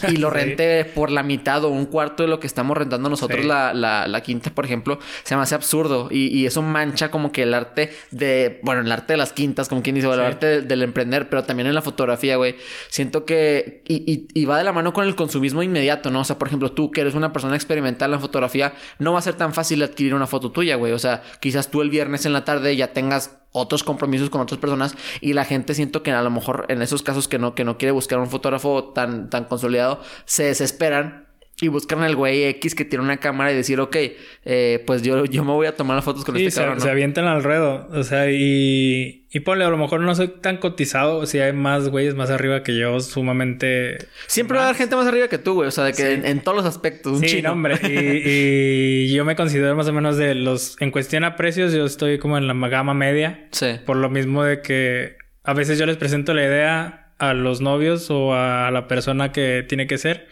y lo <laughs> rente por la mitad o un cuarto de lo que estamos rentando nosotros la, la, la, quinta, por ejemplo, se me hace absurdo. Y, y, eso mancha como que el arte de, bueno, el arte de las quintas, como quien dice, el arte del emprender, pero también en la fotografía, güey. Siento que, y, y, va de la mano con el consumismo inmediato, ¿no? O sea, por ejemplo, tú que eres una persona experimental en la fotografía, no va a ser tan fácil adquirir una foto tuya, güey. O sea, quizás tú el viernes en la tarde ya tengas otros compromisos con otras personas y la gente siento que a lo mejor en esos casos que no que no quiere buscar un fotógrafo tan tan consolidado se desesperan y buscan al güey X que tiene una cámara y decir, ok, eh, pues yo, yo me voy a tomar las fotos con este se, cabrón. Se avientan al ruedo. O sea, y, y ponle, a lo mejor no soy tan cotizado. Si hay más güeyes más arriba que yo, sumamente. Siempre va a haber gente más arriba que tú, güey. O sea, de que en, todos los aspectos. Un sí, hombre. Y, y, yo me considero más o menos de los. En cuestión a precios, yo estoy como en la gama media. Sí. Por lo mismo de que a veces yo les presento la idea a los novios o a la persona que tiene que ser.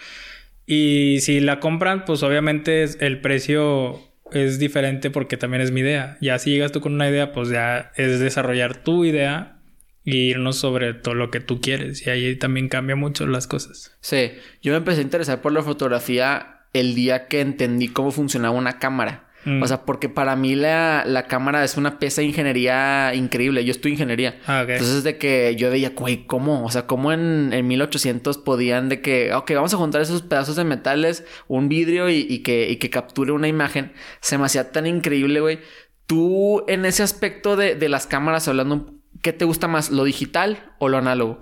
Y si la compran, pues obviamente el precio es diferente porque también es mi idea. Ya si llegas tú con una idea, pues ya es desarrollar tu idea y irnos sobre todo lo que tú quieres. Y ahí también cambia mucho las cosas. Sí, yo me empecé a interesar por la fotografía el día que entendí cómo funcionaba una cámara. Mm. O sea, porque para mí la, la, cámara es una pieza de ingeniería increíble. Yo estoy ingeniería. Ah, Entonces, de que yo veía, güey, ¿cómo? O sea, ¿cómo en, en 1800 podían de que, ok, vamos a juntar esos pedazos de metales, un vidrio y, y, que, y que capture una imagen? Se me hacía tan increíble, güey. Tú, en ese aspecto de, de las cámaras, hablando, ¿qué te gusta más, lo digital o lo análogo?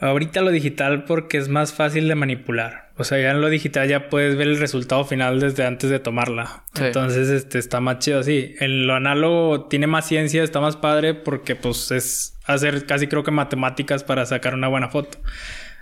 Ahorita lo digital porque es más fácil de manipular. O sea, ya en lo digital ya puedes ver el resultado final desde antes de tomarla. Entonces, este está más chido así. En lo análogo tiene más ciencia, está más padre porque pues es hacer casi creo que matemáticas para sacar una buena foto.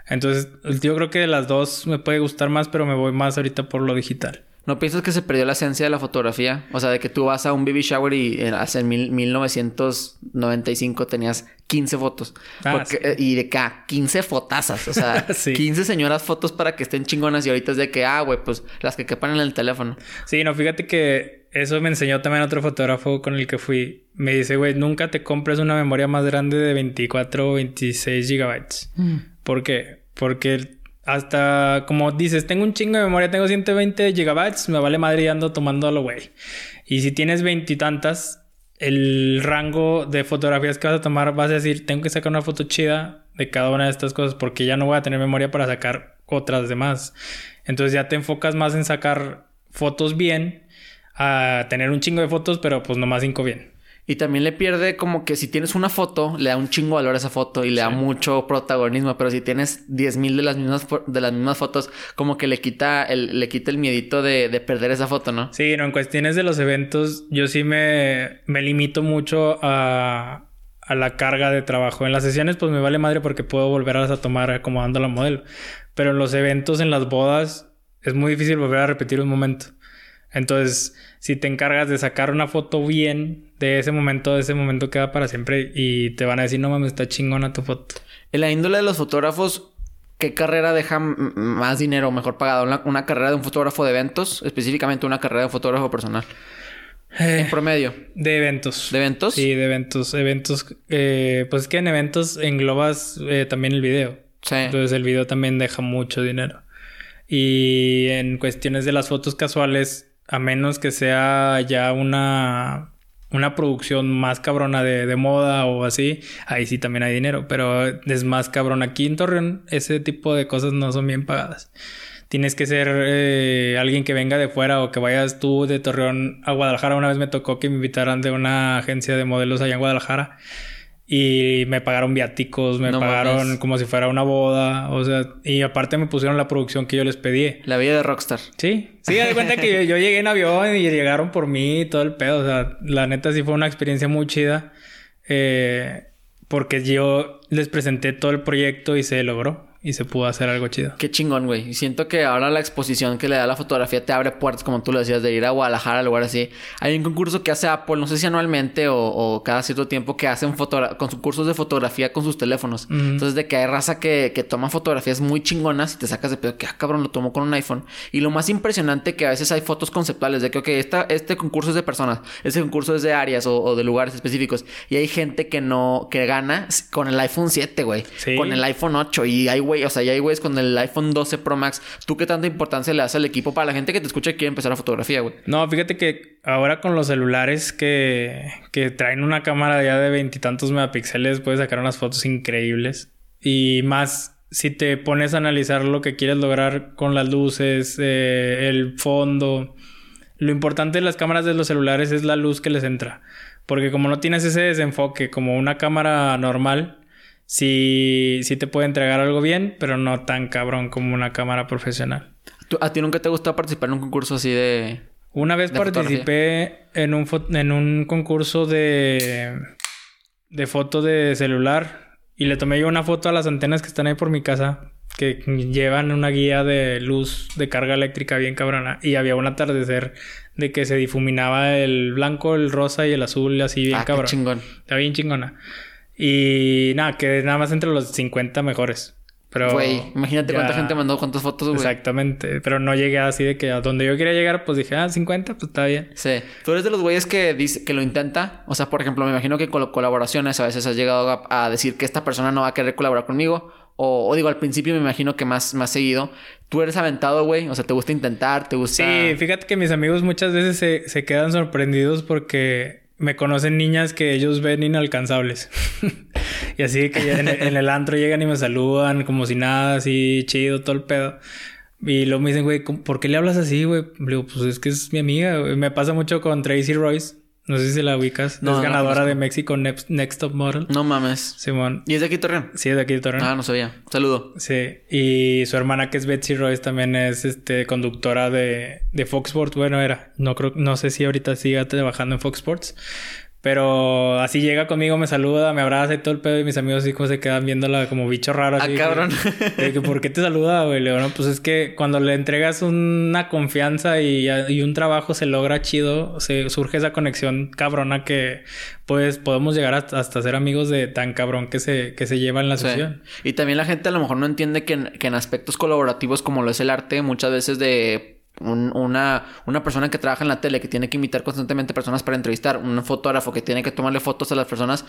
Entonces, yo creo que de las dos me puede gustar más, pero me voy más ahorita por lo digital. ¿No piensas que se perdió la esencia de la fotografía? O sea, de que tú vas a un baby shower y en, hace mil, 1995 tenías 15 fotos. Ah, eh, Y de acá, 15 fotazas. O sea, <laughs> 15 señoras fotos para que estén chingonas y ahorita es de que, ah, güey, pues las que quepan en el teléfono. Sí, no, fíjate que eso me enseñó también otro fotógrafo con el que fui. Me dice, güey, nunca te compres una memoria más grande de 24 o 26 gigabytes. Mm. ¿Por qué? Porque hasta como dices, tengo un chingo de memoria, tengo 120 gigabytes, me vale madre y ando tomando lo güey. Y si tienes veintitantas, el rango de fotografías que vas a tomar, vas a decir, tengo que sacar una foto chida de cada una de estas cosas porque ya no voy a tener memoria para sacar otras demás. Entonces ya te enfocas más en sacar fotos bien, a tener un chingo de fotos, pero pues nomás cinco bien. Y también le pierde como que si tienes una foto, le da un chingo valor a esa foto y le da mucho protagonismo. Pero si tienes 10.000 de las mismas de las mismas fotos, como que le quita el, le quita el miedito de, de perder esa foto, ¿no? Sí, no, en cuestiones de los eventos, yo sí me, me limito mucho a, a la carga de trabajo. En las sesiones, pues me vale madre porque puedo volver a tomar acomodando la modelo. Pero en los eventos, en las bodas, es muy difícil volver a repetir un momento. Entonces, si te encargas de sacar una foto bien de ese momento, de ese momento queda para siempre y te van a decir, no mames, está chingona tu foto. En la índole de los fotógrafos, ¿qué carrera deja más dinero mejor pagado? ¿Una, carrera de un fotógrafo de eventos? Específicamente una carrera de fotógrafo personal. en eh, promedio. De eventos. ¿De eventos? Sí, de eventos. Eventos. Eh, pues es que en eventos englobas eh, también el video. Sí. Entonces el video también deja mucho dinero. Y en cuestiones de las fotos casuales, a menos que sea ya una, una producción más cabrona de, de, moda o así, ahí sí también hay dinero, pero es más cabrón. Aquí en Torreón ese tipo de cosas no son bien pagadas. Tienes que ser eh, alguien que venga de fuera o que vayas tú de Torreón a Guadalajara. Una vez me tocó que me invitaran de una agencia de modelos allá en Guadalajara y me pagaron viáticos, me pagaron como si fuera una boda, o sea, y aparte me pusieron la producción que yo les pedí. La vida de rockstar. Sí, sí, de cuenta que yo, llegué en avión y llegaron por mí y todo el pedo, o sea, la neta sí fue una experiencia muy chida, eh, porque yo les presenté todo el proyecto y se logró. Y se pudo hacer algo chido. Qué chingón, güey. Y siento que ahora la exposición que le da la fotografía te abre puertas, como tú lo decías, de ir a Guadalajara, lugar así. Hay un concurso que hace Apple, no sé si anualmente o, cada cierto tiempo, que hacen con sus cursos de fotografía con sus teléfonos. Entonces, de que hay raza que, que toma fotografías muy chingonas y te sacas de pedo que, ah, cabrón, lo tomo con un iPhone. Y lo más impresionante que a veces hay fotos conceptuales de que, ok, esta, este concurso es de personas, este concurso es de áreas o, de lugares específicos. Y hay gente que no, que gana con el iPhone 7, güey. Con el iPhone 8. Y hay güey, o sea, ya hay güeyes con el iPhone 12 Pro Max. ¿Tú qué tanta importancia le das al equipo para la gente que te escucha y quiere empezar a fotografía, güey? No, fíjate que ahora con los celulares que, que traen una cámara ya de veintitantos megapíxeles, puedes sacar unas fotos increíbles. Y más si te pones a analizar lo que quieres lograr con las luces, eh, el fondo. Lo importante de las cámaras de los celulares es la luz que les entra. Porque como no tienes ese desenfoque como una cámara normal, sí, sí te puede entregar algo bien, pero no tan cabrón como una cámara profesional. ¿A ti nunca te gustó participar en un concurso así de... Una vez participé en un, en un concurso de, de foto de celular y le tomé yo una foto a las antenas que están ahí por mi casa que llevan una guía de luz de carga eléctrica bien cabrona y había un atardecer de que se difuminaba el blanco, el rosa y el azul así bien ah, cabrón. chingón. Está bien chingona. Y nada, que nada más entre los 50 mejores. Pero. Güey, imagínate cuánta gente mandó cuántas fotos, güey. Exactamente. Pero no llegué así de que a donde yo quería llegar, pues dije, ah, 50, pues está bien. Sí. Tú eres de los güeyes que dice, que lo intenta. O sea, por ejemplo, me imagino que con colaboraciones a veces has llegado a, decir que esta persona no va a querer colaborar conmigo. O, digo, al principio me imagino que más, más seguido. Tú eres aventado, güey. O sea, te gusta intentar, te gusta. Sí, fíjate que mis amigos muchas veces se, se quedan sorprendidos porque me conocen niñas que ellos ven inalcanzables. <laughs> y así que en, en, el antro llegan y me saludan como si nada, así chido, todo el pedo. Y luego me dicen, güey, ¿por qué le hablas así, güey? Le digo, pues es que es mi amiga. Me pasa mucho con Tracy Royce. No sé si la ubicas. No, es ganadora de México Next, Top Model. No mames. Simón. ¿Y es de aquí Torreón? Sí, es de aquí de Torreón. Ah, no sabía. Saludo. Sí. Y su hermana, que es Betsy Royce, también es este conductora de, de Fox Sports. Bueno, era. No creo, no sé si ahorita siga trabajando en Fox Sports. Pero así llega conmigo, me saluda, me abraza y todo el pedo. Y mis amigos así como se quedan viéndola como bicho raro. Así, ah, cabrón. que, ¿Por qué te saluda, güey? Le digo, pues es que cuando le entregas una confianza y, y, un trabajo se logra chido, se surge esa conexión cabrona que pues podemos llegar hasta, hasta ser amigos de tan cabrón que se, que se lleva en la sesión. Y también la gente a lo mejor no entiende que que en aspectos colaborativos como lo es el arte, muchas veces de una, una persona que trabaja en la tele que tiene que invitar constantemente personas para entrevistar, un fotógrafo que tiene que tomarle fotos a las personas,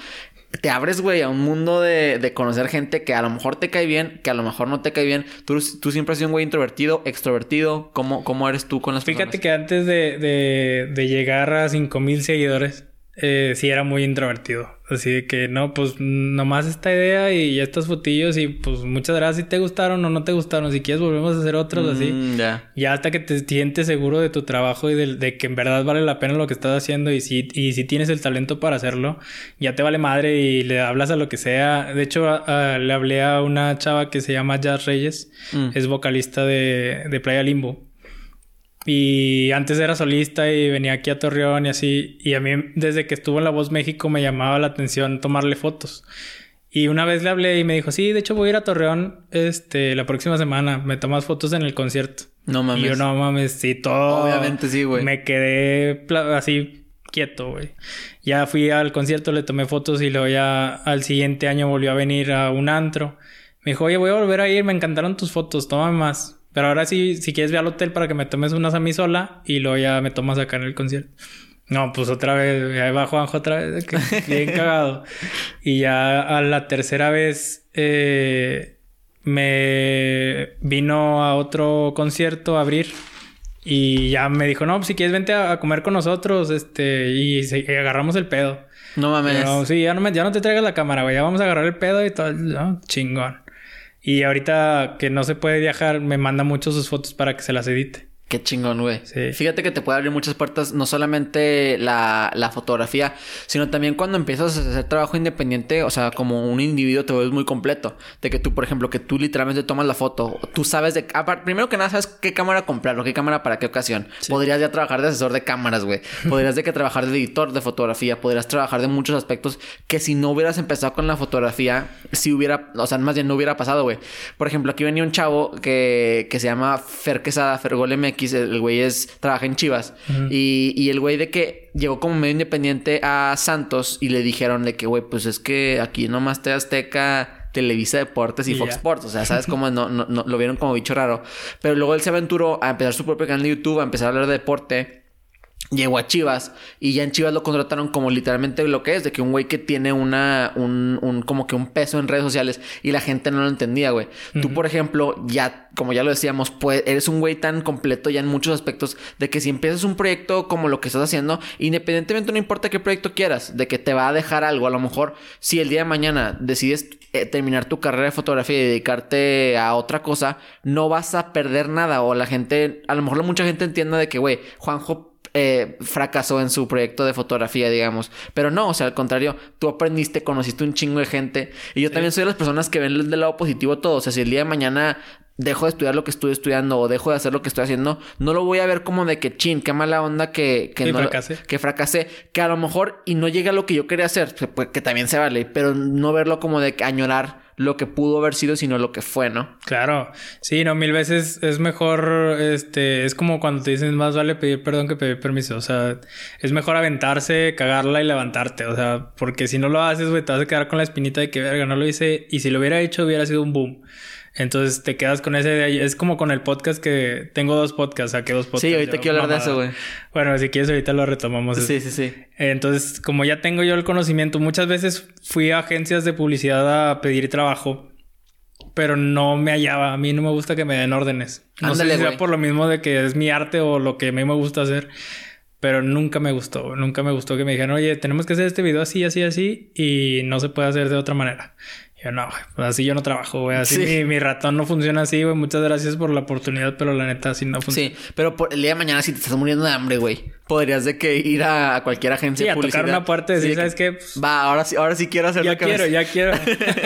te abres, güey, a un mundo de, de, conocer gente que a lo mejor te cae bien, que a lo mejor no te cae bien. Tú, tú siempre has sido un güey introvertido, extrovertido. ¿Cómo, cómo eres tú con las personas? Fíjate que antes de, de, de llegar a 5000 seguidores, eh, sí era muy introvertido. Así que no, pues nomás esta idea y ya estas fotillos y pues muchas gracias si te gustaron o no te gustaron. Si quieres volvemos a hacer otros así. Mm, ya hasta que te sientes seguro de tu trabajo y de, que en verdad vale la pena lo que estás haciendo y si, y si tienes el talento para hacerlo, ya te vale madre y le hablas a lo que sea. De hecho, le hablé a una chava que se llama Jazz Reyes, mm. es vocalista de, de Playa Limbo. Y antes era solista y venía aquí a Torreón y así. Y a mí, desde que estuvo en La Voz México, me llamaba la atención tomarle fotos. Y una vez le hablé y me dijo, sí, de hecho voy a ir a Torreón este, la próxima semana. Me tomas fotos en el concierto. No mames. Y yo, no mames, sí, todo. Obviamente sí, güey. Me quedé así quieto, güey. Ya fui al concierto, le tomé fotos y luego ya al siguiente año volvió a venir a un antro. Me dijo, oye, voy a volver a ir, me encantaron tus fotos, tómame más. Pero ahora sí, si quieres, ve al hotel para que me tomes unas a mí sola y luego ya me tomas acá en el concierto. No, pues otra vez, ahí va Juanjo otra vez, bien <laughs> cagado. Y ya a la tercera vez eh, me vino a otro concierto a abrir y ya me dijo, no, pues si quieres vente a, comer con nosotros, este, y, agarramos el pedo. No mames. sí, ya no, ya no te traigas la cámara, güey, ya vamos a agarrar el pedo y todo, chingón. Y ahorita que no se puede viajar, me manda mucho sus fotos para que se las edite. Qué chingón, güey. Sí. Fíjate que te puede abrir muchas puertas, no solamente la, la, fotografía, sino también cuando empiezas a hacer trabajo independiente, o sea, como un individuo te ves muy completo. De que tú, por ejemplo, que tú literalmente tomas la foto, tú sabes de... Primero que nada, sabes qué cámara comprar o qué cámara para qué ocasión. Podrías ya trabajar de asesor de cámaras, güey. <laughs> Podrías de que trabajar de editor de fotografía, podrías trabajar de muchos aspectos que si no hubieras empezado con la fotografía, si hubiera, o sea, más bien no hubiera pasado, güey. Por ejemplo, aquí venía un chavo que, que se llama Fer Quesada, Fergol MX el güey es, trabaja en Chivas. y, y, el güey de que llegó como medio independiente a Santos y le dijeron de que, güey, pues es que aquí nomás te Azteca, Televisa Deportes y, Fox Sports. O sea, ¿sabes cómo? No, no, no, lo vieron como bicho raro. Pero luego él se aventuró a empezar su propio canal de YouTube, a empezar a hablar de deporte llegó a Chivas y ya en Chivas lo contrataron como literalmente lo que es, de que un güey que tiene una, un, un como que un peso en redes sociales y la gente no lo entendía, güey. Tú, por ejemplo, ya, como ya lo decíamos, pues eres un güey tan completo ya en muchos aspectos de que si empiezas un proyecto como lo que estás haciendo, independientemente no importa qué proyecto quieras, de que te va a dejar algo, a lo mejor si el día de mañana decides eh, terminar tu carrera de fotografía y dedicarte a otra cosa, no vas a perder nada o la gente, a lo mejor mucha gente entienda de que, güey, Juanjo eh, fracasó en su proyecto de fotografía, digamos. Pero no, o sea, al contrario, tú aprendiste, conociste un chingo de gente. Y yo también soy de las personas que ven del lado positivo todo. O sea, si el día de mañana dejo de estudiar lo que estoy estudiando o dejo de hacer lo que estoy haciendo, no lo voy a ver como de que chin, qué mala onda que, que no fracasé. que fracasé, que a lo mejor y no llega a lo que yo quería hacer, pues, que también se vale, pero no verlo como de que añorar lo que pudo haber sido, sino lo que fue, ¿no? Claro, sí, no, mil veces es mejor, este, es como cuando te dicen más vale pedir perdón que pedir permiso, o sea, es mejor aventarse, cagarla y levantarte, o sea, porque si no lo haces, güey, te vas a quedar con la espinita de que, verga, no lo hice, y si lo hubiera hecho hubiera sido un boom. Entonces te quedas con ese de ahí. Es como con el podcast que tengo dos podcasts, saqué dos podcasts. Sí, ahorita quiero hablar de eso, güey. Bueno, si quieres ahorita lo retomamos. Sí, sí, sí. Entonces, como ya tengo yo el conocimiento, muchas veces fui a agencias de publicidad a pedir trabajo, pero no me hallaba. A mí no me gusta que me den órdenes. No sé si sea por lo mismo de que es mi arte o lo que a mí me gusta hacer. Pero nunca me gustó, nunca me gustó que me dijeran, oye, tenemos que hacer este video así, así, así, y no se puede hacer de otra manera. Yo no, pues así yo no trabajo, güey. Así mi, ratón no funciona así, güey. Muchas gracias por la oportunidad, pero la neta así no funciona. Sí, pero por el día de mañana si te estás muriendo de hambre, güey, podrías de que ir a cualquier agencia sí, a tocar una puerta y decir, ¿sabes qué? Pues, va, ahora sí, ahora sí quiero hacer ya quiero, ya quiero.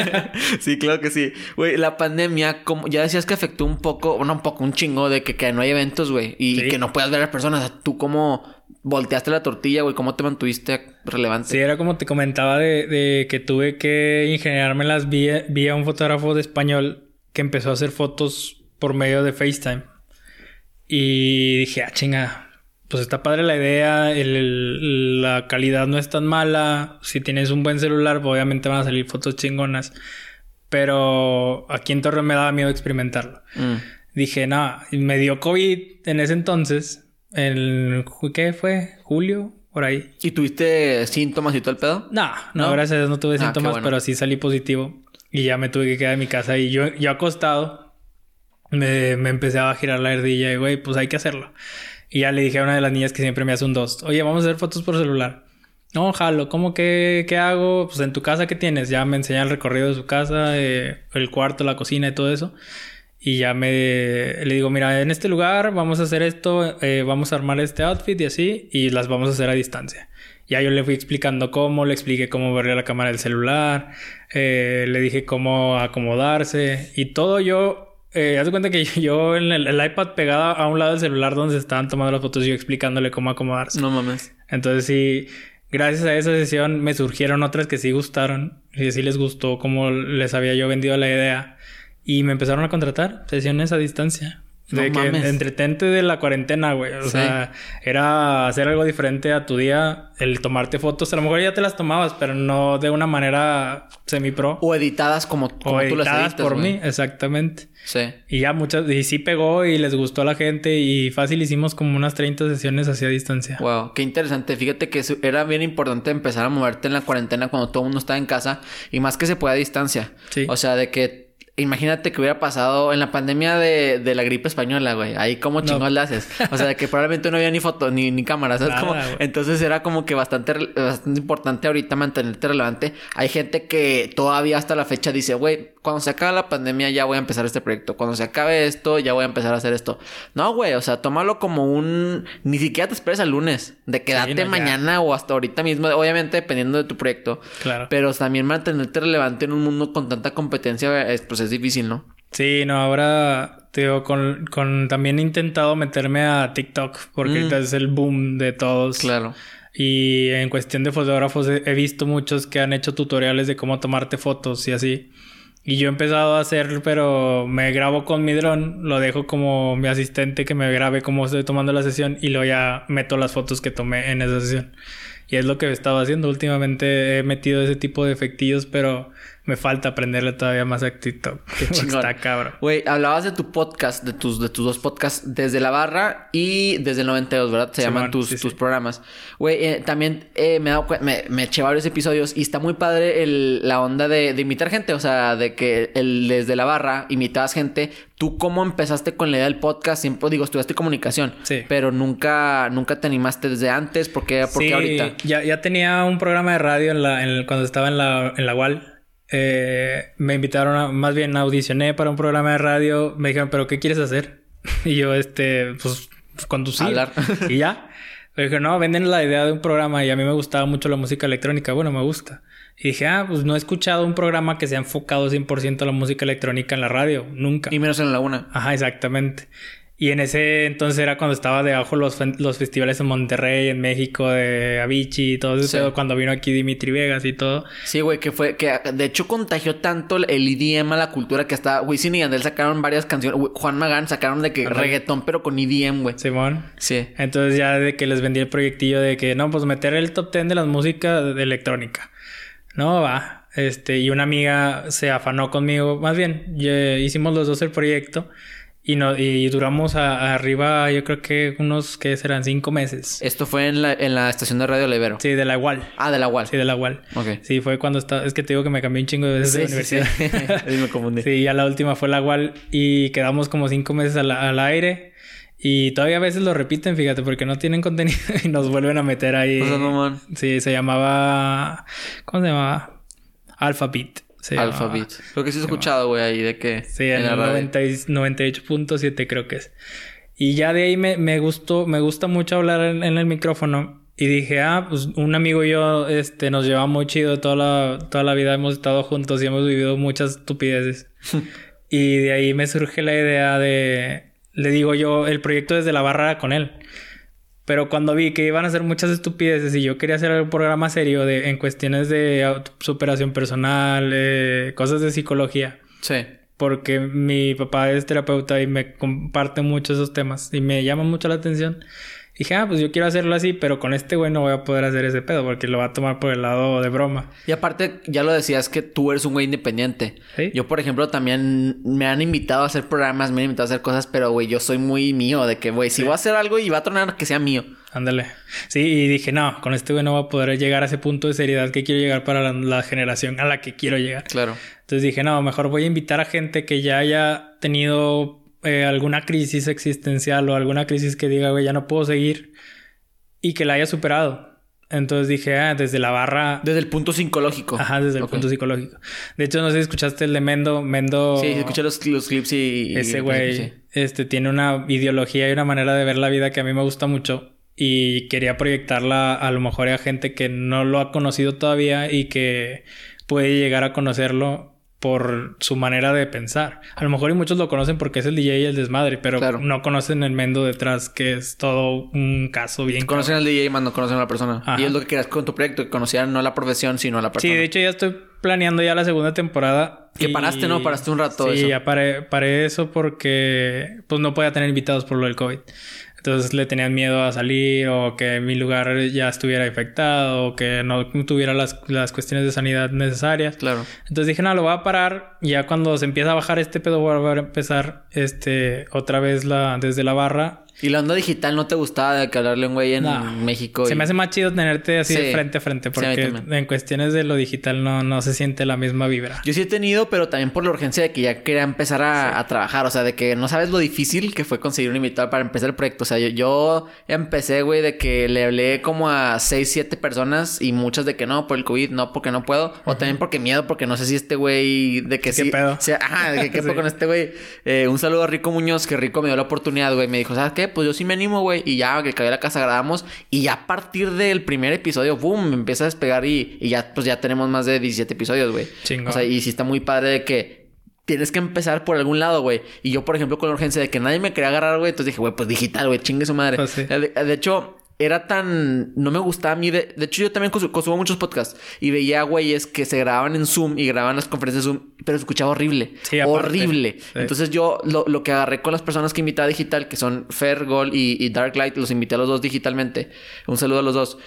<laughs> sí, claro que sí. Güey, la pandemia, como ya decías que afectó un poco, bueno, un poco, un chingo de que, que no hay eventos, güey, y que no puedas ver a personas. ¿Tú cómo volteaste la tortilla, güey? ¿Cómo te mantuviste relevante? Sí, era como te comentaba de, de que tuve que ingeniármelas vía, vía un fotógrafo de español que empezó a hacer fotos por medio de FaceTime. Y dije, ah, chinga, pues está padre la idea, el, la calidad no es tan mala. Si tienes un buen celular, obviamente van a salir fotos chingonas. Pero aquí en Torreón me daba miedo experimentarlo. Mm. Dije, no, me dio COVID en ese entonces. El, ¿Qué fue? ¿Julio? Por ahí. ¿Y tuviste síntomas y todo el pedo? No, no, gracias a Dios no tuve ah, síntomas, pero sí salí positivo. Y ya me tuve que quedar en mi casa. Y yo, yo acostado, me, me empecé a girar la herdilla y, güey, pues hay que hacerlo. Y ya le dije a una de las niñas que siempre me hace un dos, oye, vamos a hacer fotos por celular. No, jalo, ¿cómo que qué hago? Pues en tu casa, ¿qué tienes? Ya me enseña el recorrido de su casa, eh, el cuarto, la cocina y todo eso. Y ya me le digo, mira, en este lugar vamos a hacer esto, eh, vamos a armar este outfit y así, y las vamos a hacer a distancia. Ya yo le fui explicando cómo, le expliqué cómo verle la cámara del celular, eh, le dije cómo acomodarse y todo yo, eh, haz de cuenta que <laughs> yo en el, iPad pegada a un lado del celular donde se estaban tomando las fotos, yo explicándole cómo acomodarse. No mames. Entonces sí, gracias a esa sesión me surgieron otras que sí gustaron, y sí les gustó cómo les había yo vendido la idea. Y me empezaron a contratar sesiones a distancia. De que entretente de la cuarentena, güey. O sea, era hacer algo diferente a tu día, el tomarte fotos. A lo mejor ya te las tomabas, pero no de una manera semi-pro. O editadas como, como tú las editas, por mí, exactamente. Sí. Y ya muchas, y sí pegó y les gustó a la gente y fácil hicimos como unas 30 sesiones hacia distancia. Wow, qué interesante. Fíjate que era bien importante empezar a moverte en la cuarentena cuando todo el mundo estaba en casa y más que se pueda a distancia. Sí. O sea, de que Imagínate que hubiera pasado en la pandemia de, de la gripe española, güey. Ahí como chingón le haces. O sea, que probablemente no había ni foto ni, ni cámaras. Entonces era como que bastante, bastante importante ahorita mantenerte relevante. Hay gente que todavía hasta la fecha dice, güey, cuando se acabe la pandemia ya voy a empezar este proyecto. Cuando se acabe esto, ya voy a empezar a hacer esto. No, güey, o sea, tómalo como un... Ni siquiera te esperes al lunes. De quedarte mañana o hasta ahorita mismo. Obviamente dependiendo de tu proyecto. Claro. Pero también mantenerte relevante en un mundo con tanta competencia, es, pues es difícil, ¿no? Sí, no, ahora digo, con, con también he intentado meterme a TikTok porque ahorita Mm. es el boom de todos. Claro. Y en cuestión de fotógrafos he he visto muchos que han hecho tutoriales de cómo tomarte fotos y así. Y yo he empezado a hacer, pero me grabo con mi dron, lo dejo como mi asistente que me grabe cómo estoy tomando la sesión y luego ya meto las fotos que tomé en esa sesión. Y es lo que he estado haciendo. Últimamente he metido ese tipo de efectillos, pero me falta aprenderle todavía más a TikTok. <laughs> chingón. Está cabrón. Güey, hablabas de tu podcast, de tus, de tus dos podcasts, desde la barra y desde el 92, ¿verdad? Se llaman tus, sí, tus sí. programas. Güey, eh, también eh, me he dado me, me eché varios episodios y está muy padre el, la onda de, de imitar gente, o sea, de que el, desde la barra imitabas gente. ¿Tú cómo empezaste con la idea del podcast? Siempre digo, estudiaste comunicación, Sí. pero nunca, nunca te animaste desde antes. ¿Por qué, por qué Sí, ahorita? Ya, ya tenía un programa de radio en la, en el- cuando estaba en la, en la UAL. Eh, me invitaron a, más bien audicioné para un programa de radio. Me dijeron, ¿pero qué quieres hacer? <laughs> Y yo, este, pues, conducir. Hablar. <laughs> Y ya. Me dijeron, no, venden la idea de un programa y a mí me gustaba mucho la música electrónica. Bueno, me gusta. Y dije, ah, pues no he escuchado un programa que sea enfocado 100% a la música electrónica en la radio. Nunca. Y menos en la una. Ajá, exactamente. Y en ese entonces era cuando estaba debajo los, los festivales en Monterrey, en México, de Avicii y todo Sí. pedo, cuando vino aquí Dimitri Vegas y todo. Sí, güey, que fue, que de hecho contagió tanto el EDM a la cultura que hasta Wisin y Yandel sacaron varias canciones, Juan Magán sacaron de que Ándale. reggaetón, pero con EDM, güey. Simón. Sí. Entonces ya de que les vendí el proyectillo de que no, pues meter el top 10 de las músicas de electrónica. No, va. Este, y una amiga se afanó conmigo. Más bien, hicimos los dos el proyecto. Y, no, y duramos a- a arriba, yo creo que unos, que serán? Cinco meses. Esto fue en la, en la estación de radio Levero. Sí, de la igual. Ah, de la UAL. Sí, de la UAL. Ok. Sí, fue cuando estaba... Es que te digo que me cambié un chingo de veces de universidad. <laughs> Ahí me confundí. Sí, ya la última fue la UAL y quedamos como cinco meses al, al aire. Y todavía a veces lo repiten, fíjate, porque no tienen contenido <laughs> y nos vuelven a meter ahí. O sea, no, man. Sí, se llamaba... ¿Cómo se llamaba? Alphabet. Llamaba. Alphabet. Creo que sí he escuchado, güey, ahí de que. Sí, en, el radio. 90 y- 98.7 creo que es. Y ya de ahí me, me gustó, me gusta mucho hablar en, en el micrófono. Y dije, ah, pues un amigo y yo este, nos llevamos muy chido. Toda la, toda la vida hemos estado juntos y hemos vivido muchas estupideces. <laughs> y de ahí me surge la idea de... Le digo yo, el proyecto desde la barra con él. Pero cuando vi que iban a hacer muchas estupideces y yo quería hacer un programa serio de, en cuestiones de superación personal, eh, cosas de psicología, Sí. porque mi papá es terapeuta y me comparte mucho esos temas y me llaman mucho la atención. Dije, ah, pues yo quiero hacerlo así, pero con este güey no voy a poder hacer ese pedo porque lo va a tomar por el lado de broma. Y aparte, ya lo decías que tú eres un güey independiente. Sí. Yo, por ejemplo, también me han invitado a hacer programas, me han invitado a hacer cosas, pero, güey, yo soy muy mío, de que, güey, si voy a hacer algo y va a tronar, que sea mío. Ándale. Sí, y dije, no, con este güey no voy a poder llegar a ese punto de seriedad que quiero llegar para la, la generación a la que quiero llegar. Claro. Entonces dije, no, mejor voy a invitar a gente que ya haya tenido eh, alguna crisis existencial o alguna crisis que diga, güey, ya no puedo seguir y que la haya superado. Entonces dije, ah, desde la barra. Desde el punto psicológico. Ajá, desde el punto psicológico. De hecho, no sé si escuchaste el de Mendo. Mendo. Sí, escuché los, los clips y... y- Ese güey sí. este, tiene una ideología y una manera de ver la vida que a mí me gusta mucho. Y quería proyectarla a lo mejor a gente que no lo ha conocido todavía y que puede llegar a conocerlo por su manera de pensar. A lo mejor y muchos lo conocen porque es el DJ y el desmadre, pero Claro. no conocen el Mendo detrás, que es todo un caso bien Conocen al DJ más no conocen a la persona. Ajá. Y es lo que querías con tu proyecto, que conocieran no a la profesión, sino a la Sí, persona. de hecho ya estoy planeando ya la segunda temporada. Que paraste, ¿no? Paraste un rato Sí, eso. ya paré, paré eso porque pues no podía tener invitados por lo del COVID. Entonces le tenían miedo a salir o que mi lugar ya estuviera infectado o que no tuviera las, las cuestiones de sanidad necesarias. Claro. Entonces dije, no, lo voy a parar. Ya cuando se empieza a bajar este pedo, voy a empezar este, otra vez la, desde la barra. ¿Y la onda digital no te gustaba de que hablarle un güey en México? Se me hace más chido tenerte así de frente a frente porque en cuestiones de lo digital no, no se siente la misma vibra. Yo sí he tenido, pero también por la urgencia de que ya quería empezar a, trabajar. O sea, de que no sabes lo difícil que fue conseguir un invitado para empezar el proyecto. O sea, yo, yo empecé, güey, de que le hablé como a 6, 7 personas y muchas de que no, por el COVID, no, porque no puedo. O también porque miedo, porque no sé si este güey, de que sí. Pedo? ajá, de que qué <laughs> con este güey. Eh, un saludo a Rico Muñoz, que Rico me dio la oportunidad, güey. Me dijo, ¿sabes qué? Pues yo sí me animo, güey. Y ya, que cayó la casa, grabamos. Y ya a partir del primer episodio, boom, me empieza a despegar y, y ya, pues ya tenemos más de 17 episodios, güey. O sea, y sí está muy padre de que tienes que empezar por algún lado, güey. Y yo, por ejemplo, con la urgencia de que nadie me quería agarrar, güey, entonces dije, güey, pues digital, güey, chingue su madre. Pues de, hecho, era tan. No me gustaba a mí. De, de hecho, yo también consumo muchos podcasts y veía güeyes que se grababan en Zoom y grababan las conferencias de Zoom, pero se escuchaba horrible. Sí, horrible. Entonces, yo lo, lo, que agarré con las personas que invitaba digital, que son Fair, Gold y, y Darklight, los invité a los dos digitalmente. Un saludo a los dos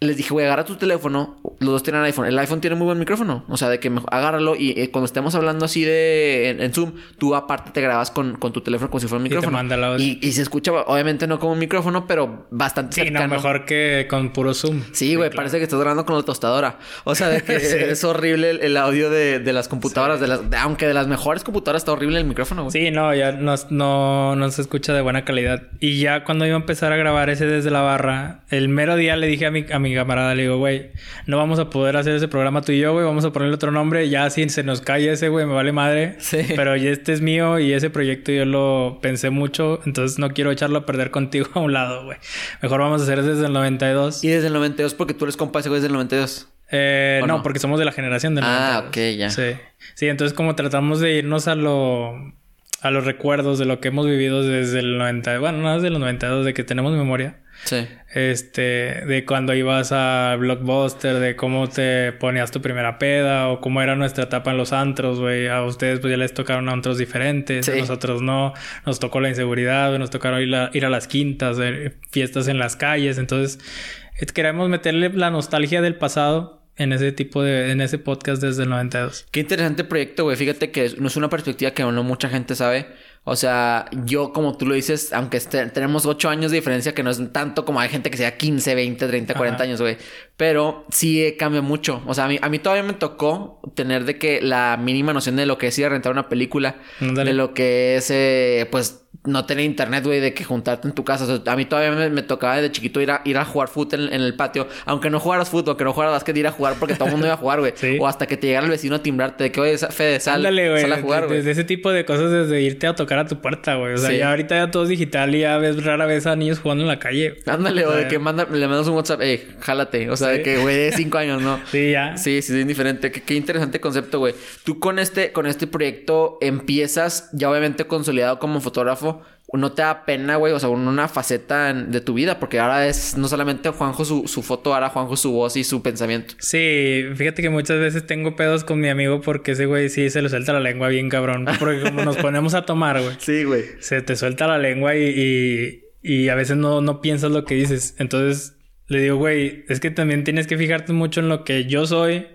les dije, güey, agarra tu teléfono. Los dos tienen iPhone. El iPhone tiene muy buen micrófono. O sea, de que agárralo y eh, cuando estemos hablando así de en, Zoom, tú aparte te grabas con, con, tu teléfono como si fuera un micrófono. Y, te manda y, y, se escucha, obviamente no como un micrófono, pero bastante sí, No, mejor que con puro Zoom. Sí, güey, parece que estás grabando con la tostadora. O sea, de que <laughs> es horrible el, audio de, de, las computadoras. De las, aunque de las mejores computadoras está horrible el micrófono, güey. Sí, no, ya no, no, no se escucha de buena calidad. Y ya cuando iba a empezar a grabar ese desde la barra, el mero día le dije a mi, a mi camarada, le digo, güey, no vamos a poder hacer ese programa tú y yo, güey. Vamos a ponerle otro nombre. Ya si se nos cae ese, güey, me vale madre. Sí. Pero este es mío y ese proyecto yo lo pensé mucho. Entonces no quiero echarlo a perder contigo a un lado, güey. Mejor vamos a hacer desde el 92. ¿Y desde el 92 porque tú eres compa ese güey desde el 92? Eh, no, porque somos de la generación del Ah, ok, ya. Sí. Sí, entonces como tratamos de irnos a lo... A los recuerdos de lo que hemos vivido desde el 90... Bueno, no desde los 92, de que tenemos memoria. Sí. Este, de cuando ibas a Blockbuster, de cómo te ponías tu primera peda o cómo era nuestra etapa en los antros, güey. A ustedes pues ya les tocaron antros diferentes, a nosotros no. Nos tocó la inseguridad, nos tocaron ir a, ir a las quintas, fiestas en las calles. Entonces, queremos meterle la nostalgia del pasado en ese tipo de, en ese podcast desde el 92. Qué interesante proyecto, güey. Fíjate que no es una perspectiva que no mucha gente sabe. O sea, yo como tú lo dices, aunque tenemos 8 años de diferencia, que no es tanto como hay gente que sea 15, 20, 30, 40 años, güey. Pero sí cambia mucho. O sea, a mí, a mí todavía me tocó tener de que la mínima noción de lo que es ir a rentar una película, de lo que es, eh, pues, no tener internet, güey, de que juntarte en tu casa. O sea, a mí todavía me, tocaba de chiquito ir a, ir a jugar fútbol en, el patio. Aunque no jugaras fútbol, aunque no jugaras básquet, ir a jugar porque todo el mundo iba a jugar, güey. <laughs> O hasta que te llegara el vecino a timbrarte de que, oye, Fede, sal, sal a jugar, güey. Desde ese tipo de cosas, desde irte a tocar a tu puerta, güey. O sea, ya ahorita ya todo es digital y ya ves rara vez a niños jugando en la calle. Ándale, o, de que manda, le mandas un WhatsApp, eh, jálate. O sea, de que, güey, de cinco años, ¿no? <laughs> sí, ya. Sí, sí, es indiferente. Qué, qué interesante concepto, güey. Tú con este, con este proyecto empiezas ya obviamente consolidado como fotógrafo no te da pena, güey, o sea, una faceta de tu vida, porque ahora es no solamente Juanjo su, su, foto, ahora Juanjo su voz y su pensamiento. Sí, fíjate que muchas veces tengo pedos con mi amigo porque ese güey sí se le suelta la lengua bien cabrón, porque como nos <laughs> ponemos a tomar, güey. Sí, güey. Se te suelta la lengua y, y, a veces no, no piensas lo que dices. Entonces le digo, güey, es que también tienes que fijarte mucho en lo que yo soy.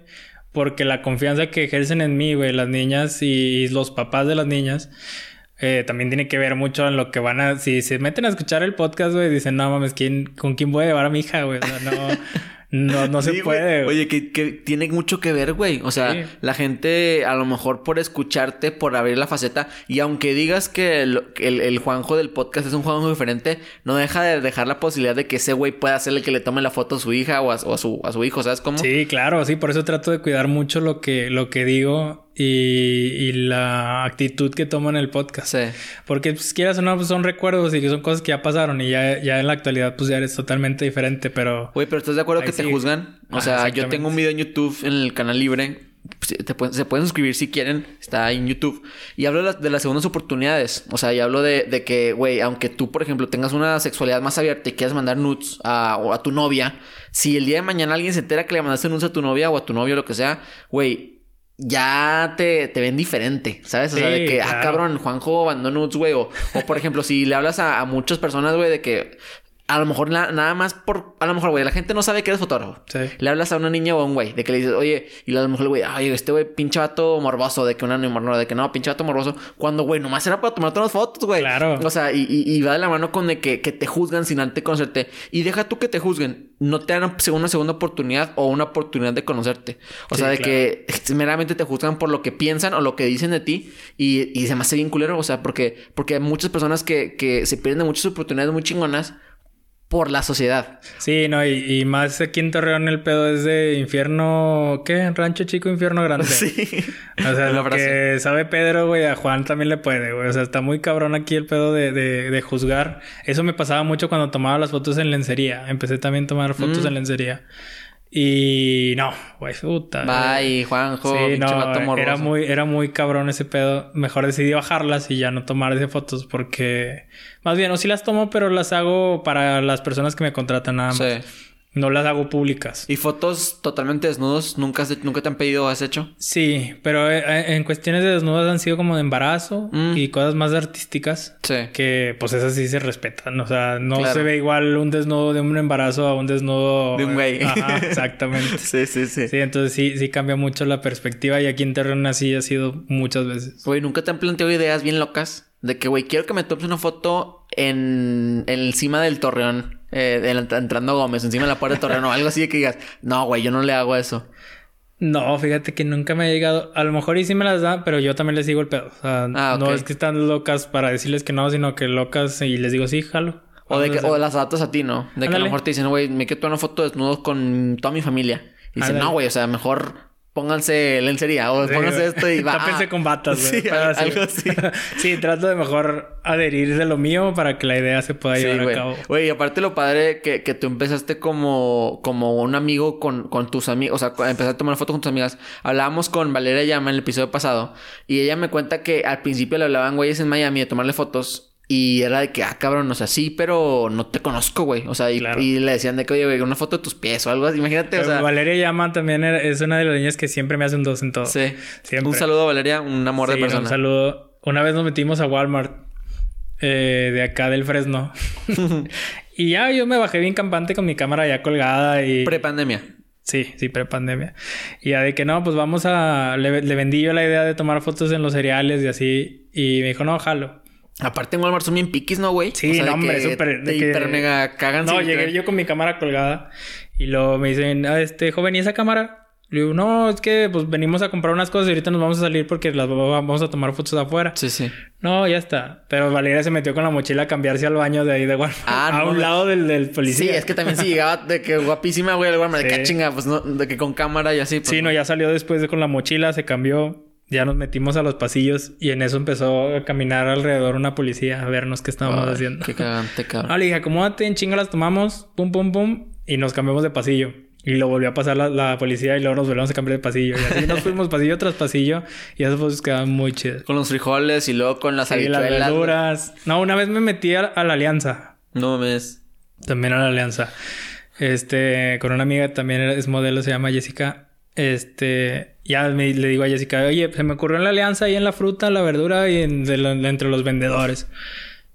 Porque la confianza que ejercen en mí, güey, las niñas y los papás de las niñas, eh, también tiene que ver mucho en lo que van a... Si se meten a escuchar el podcast, güey, dicen, no mames, ¿quién, ¿con quién voy a llevar a mi hija, güey? no... No, no se puede. Oye, que, que, tiene mucho que ver, güey. O sea, la gente a lo mejor por escucharte, por abrir la faceta, y aunque digas que el, el, Juanjo del podcast es un Juanjo diferente, no deja de dejar la posibilidad de que ese güey pueda ser el que le tome la foto a su hija o a, su, a su hijo, ¿sabes cómo? Sí, claro, sí, por eso trato de cuidar mucho lo que, lo que digo y, y, la actitud que tomo en el podcast. Sí. Porque pues, quieras o no, pues, son recuerdos y que son cosas que ya pasaron y ya, ya en la actualidad pues ya eres totalmente diferente, pero... Güey, pero ¿estás de acuerdo que te juzgan? O sea, yo tengo un video en YouTube en el canal libre. se pueden suscribir si quieren. Está en YouTube. Y hablo de, las segundas oportunidades. O sea, y hablo de, de que, güey, aunque tú, por ejemplo, tengas una sexualidad más abierta y quieras mandar nudes a, o a tu novia, si el día de mañana alguien se entera que le mandaste nudes a tu novia o a tu novio, lo que sea, güey, ya te, te, ven diferente, ¿sabes? O sea, de que, ah, cabrón, Juanjo nudes, güey. O, por ejemplo, si le hablas a, a muchas personas, güey, de que a lo mejor na- nada más por... A lo mejor, güey, la gente no sabe que eres fotógrafo. Sí. Le hablas a una niña o a un güey, de que le dices, oye, y a lo mejor güey, ay, este güey, pinche vato morboso, de que una no, de que no, pinche vato morboso, cuando, güey, nomás era para tomarte unas fotos, güey. Claro. O sea, y, y- y va de la mano con de que, que te juzgan sin antes conocerte. Y deja tú que te juzguen, no te dan una segunda oportunidad o una oportunidad de conocerte. O Sí, sea, de claro. que <laughs> meramente te juzgan por lo que piensan o lo que dicen de ti y, y se me hace bien culero, o sea, porque, porque hay muchas personas que, que se pierden de muchas oportunidades muy chingonas por la sociedad. Sí, no, y, y más aquí en Torreón el pedo es de infierno, ¿qué? Rancho chico, infierno grande. <laughs> Sí. O sea, lo que sabe Pedro, güey, a Juan también le puede, güey. O sea, está muy cabrón aquí el pedo de, de, de juzgar. Eso me pasaba mucho cuando tomaba las fotos en lencería. Empecé también a tomar fotos Mm. en lencería. Y no, güey, puta. Bye, Juanjo, Sí, no, era muy, era muy cabrón ese pedo. Mejor decidí bajarlas y ya no tomar esas fotos porque... Más bien, o sí las tomo, pero las hago para las personas que me contratan nada más. Sí. No las hago públicas. ¿Y fotos totalmente desnudos? ¿Nunca, has- ¿Nunca te han pedido o has hecho? Sí, pero eh, eh, en cuestiones de desnudos han sido como de embarazo Mm. y cosas más artísticas. Sí. Que pues esas sí se respetan. O sea, no Claro. se ve igual un desnudo de un embarazo a un desnudo... De un güey. Ajá, <laughs> exactamente. Sí, sí, sí. Sí, entonces sí, sí cambia mucho la perspectiva y aquí en Terreno así ha sido muchas veces. Güey, ¿nunca te han planteado ideas bien locas? De que, güey, quiero que me tomes una foto en, en encima del torreón. Eh, en- entrando Gómez, encima de la puerta del torreón o algo así de que digas, no, güey, yo no le hago eso. No, fíjate que nunca me ha llegado. A lo mejor y sí me las da, pero yo también les digo el pedo. O sea, Ah, no es que están locas para decirles que no, sino que locas y les digo sí, jalo. O, de que, o las adaptas a ti, ¿no? De que a lo mejor te dicen, güey, me quiero tomar una foto desnudo con toda mi familia. Y dicen, no, güey, o sea, mejor pónganse lencería o Sí, pónganse esto y <laughs> va. Tápense con batas, güey. <laughs> Sí, Pero al- algo así. <laughs> sí, trato de mejor adherir de lo mío para que la idea se pueda Sí, llevar a cabo. Güey, y aparte lo padre que, que tú empezaste como, como un amigo con, con tus amigos, o sea, empezaste a tomar fotos con tus amigas. Hablábamos con Valeria Llama en el episodio pasado y ella me cuenta que al principio le hablaban güeyes en Miami de tomarle fotos y era de que, ah, cabrón, o sea, sí, pero no te conozco, güey. O sea, y, Claro. y le decían de que, oye, güey, una foto de tus pies o algo así. Imagínate, o Pero sea. Valeria Llama también es una de las niñas que siempre me hace un dos en todo. Sí. Siempre. Un saludo a Valeria, un amor de persona. Un saludo. Una vez nos metimos a Walmart eh, de acá del Fresno. <laughs> y ya yo me bajé bien campante con mi cámara ya colgada y... Prepandemia. Sí, sí, prepandemia. Y ya de que no, pues vamos a... Le, le vendí yo la idea de tomar fotos en los cereales y así. Y me dijo, no, jalo. Aparte en Walmart son bien piquis, ¿no, güey? Sí, O sea, de no, hombre, súper... De que- hiper mega cagan. No, llegué yo con mi cámara colgada. Y luego me dicen, ah, este, joven, ¿y esa cámara? Le digo, no, es que pues venimos a comprar unas cosas y ahorita nos vamos a salir porque las va- vamos a tomar fotos afuera. Sí, sí. No, ya está. Pero Valeria se metió con la mochila a cambiarse al baño de ahí de Walmart. Ah, <laughs> a no, un lado del, del Sí, policía. es que también si llegaba de que guapísima, güey, al Walmart, de que Sí. "Ah, chinga, pues no, de que con cámara y así. Pues, Sí, no, ya salió después de con la mochila, se cambió. Ya nos metimos a los pasillos y en eso empezó a caminar alrededor una policía a vernos qué estábamos Ay, haciendo. Qué cagante, <laughs> cabrón. Ah, le dije, acomódate, en chinga las tomamos, pum, pum, pum, y nos cambiamos de pasillo. Y lo volvió a pasar la, la policía y luego nos volvemos a cambiar de pasillo. Y así nos <laughs> fuimos pasillo tras pasillo y esas fotos quedaban muy chidas. Con los frijoles y luego con las Sí, las verduras. No, una vez me metí a, a la alianza. No mames. También a la alianza. Este, con una amiga también es modelo, se llama Jessica. Este, ya me- le digo a Jessica, oye, se me ocurrió en la alianza ahí en la fruta, la verdura y en- de lo- entre los vendedores.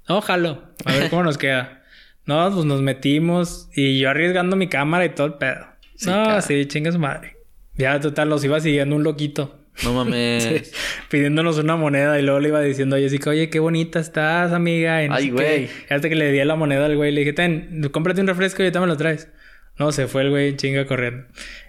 No, jalo. A ver cómo nos <laughs> queda. No, pues nos metimos y yo arriesgando mi cámara y todo el pedo. Sí, no, cara. sí, chinga su madre. Ya, total, los iba siguiendo un loquito. No mames. <laughs> Sí, pidiéndonos una moneda y luego le iba diciendo a Jessica, oye, qué bonita estás, amiga. Y no Ay, güey. Hasta que le di la moneda al güey, le dije, ten, cómprate un refresco y ahorita me lo traes. No, se fue el güey chinga corriendo.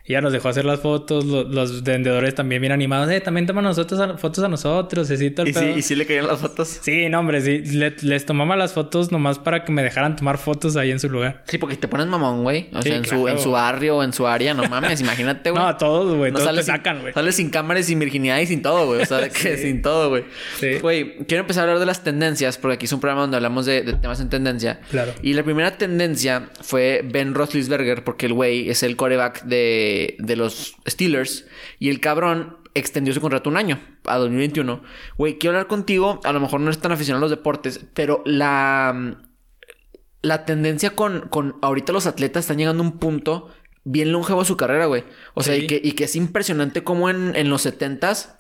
Y ya nos dejó hacer las fotos, lo- los vendedores también bien animados, eh, también toman nosotros a- fotos a nosotros, ¿Y sí. ¿Y sí le caían las fotos? Sí, no, hombre, sí. Le- les tomaba las fotos nomás para que me dejaran tomar fotos ahí en su lugar. Sí, porque te pones mamón, güey. O Sí, sea, en, su, en su barrio o en su área, no mames, <laughs> imagínate, güey. No, a todos, güey. todos te sales sin- sacan, güey. Sales sin cámara y sin virginidad y sin todo, güey. O sea, de que <laughs> sin todo, güey. Sí. Güey, quiero empezar a hablar de las tendencias, porque aquí es un programa donde hablamos de, de temas en tendencia. Claro. Y la primera tendencia fue Ben Roethlisberger, porque el güey es el coreback de, de los Steelers. Y el cabrón extendió su contrato un año, a 2021. Güey, quiero hablar contigo. A lo mejor no eres tan aficionado a los deportes, pero la la tendencia con, con ahorita los atletas están llegando a un punto bien longevo a su carrera, güey. O sea, Sí. y, que, y que es impresionante como en, en los 70s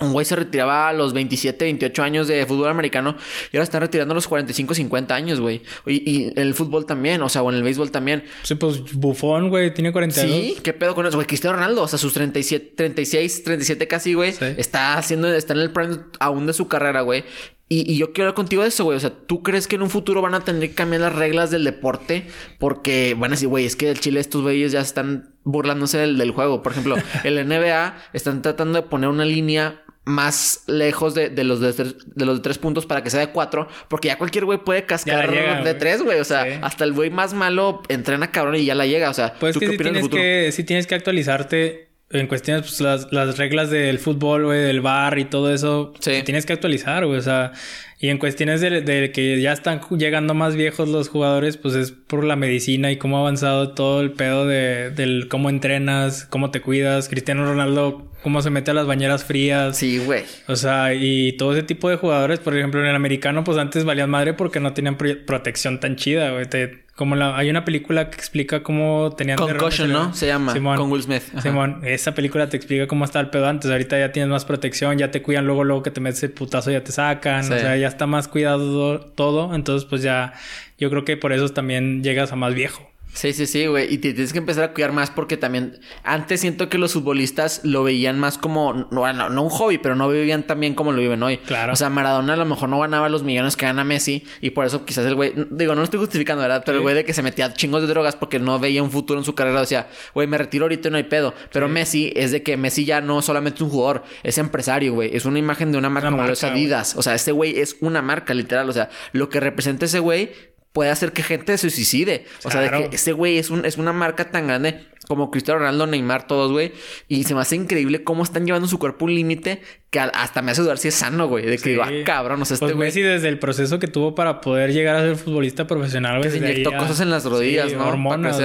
Un güey se retiraba a los 27, 28 años de fútbol americano y ahora están retirando a los 45, 50 años, güey. Y, y en el fútbol también, o sea, o en el béisbol también. Sí, pues Bufón, güey, tiene 42. Sí, ¿qué pedo con eso? Güey, Cristiano Ronaldo, o sea, sus 37, 36, 37 casi, güey. Sí. Está haciendo, está en el prime aún de su carrera, güey. Y, y yo quiero hablar contigo de eso, güey. O sea, ¿tú crees que en un futuro van a tener que cambiar las reglas del deporte? Porque van a decir, güey, es que el Chile estos güeyes ya están burlándose del, del juego. Por ejemplo, <laughs> el NBA están tratando de poner una línea más lejos de, de los de, tres, de los de tres puntos para que sea de cuatro, porque ya cualquier güey puede cascar llega, de tres, güey. O sea, Sí. hasta el güey más malo entrena cabrón y ya la llega. O sea, Pues ¿tú que qué opinas tienes futuro? que, sí tienes que actualizarte en cuestiones, pues las, las reglas del fútbol, güey, del bar y todo eso. Sí. Tienes que actualizar, güey. O sea, y en cuestiones de, de que ya están llegando más viejos los jugadores, pues es por la medicina y cómo ha avanzado todo el pedo de, del cómo entrenas, cómo te cuidas. Cristiano Ronaldo, cómo se mete a las bañeras frías. Sí, güey. O sea, y todo ese tipo de jugadores, por ejemplo, en el americano, pues antes valían madre porque no tenían pro- protección tan chida, güey. Te- como la, hay una película que explica cómo tenían Concussion. ¿no? Se llama. Simón. Con Will Smith. Ajá. Simón, esa película te explica cómo está el pedo antes. Ahorita ya tienes más protección, ya te cuidan luego, luego que te metes el putazo ya te sacan. Sí. O sea, ya está más cuidado todo. Entonces, pues ya, yo creo que por eso también llegas a más viejo. Sí, sí, sí, güey. Y te tienes que empezar a cuidar más porque también antes siento que los futbolistas lo veían más como, no, no, no un hobby, pero no vivían tan bien como lo viven hoy. Claro. O sea, Maradona a lo mejor no ganaba los millones que gana Messi y por eso quizás el güey, digo, no lo estoy justificando, ¿verdad? Pero el güey de que se metía chingos de drogas porque no veía un futuro en su carrera, decía, güey, me retiro ahorita y no hay pedo. Pero Messi es de que Messi ya no solamente es un jugador, es empresario, güey. Es una imagen de una marca Una como lo es marca, güey. Adidas. O sea, ese güey es una marca, literal. O sea, lo que representa ese güey puede hacer que gente se suicide. O sea, de que ese güey es, un, es una marca tan grande como Cristiano Ronaldo, Neymar, todos, güey. Y se me hace increíble cómo están llevando su cuerpo a un límite que hasta me hace dudar si es sano, güey. De que Sí. digo, ah, cabrón, o sea, este Pues güey Messi desde el proceso que tuvo para poder llegar a ser futbolista profesional, güey. Se ahí inyectó cosas en las rodillas, Sí, ¿no? Hormonas.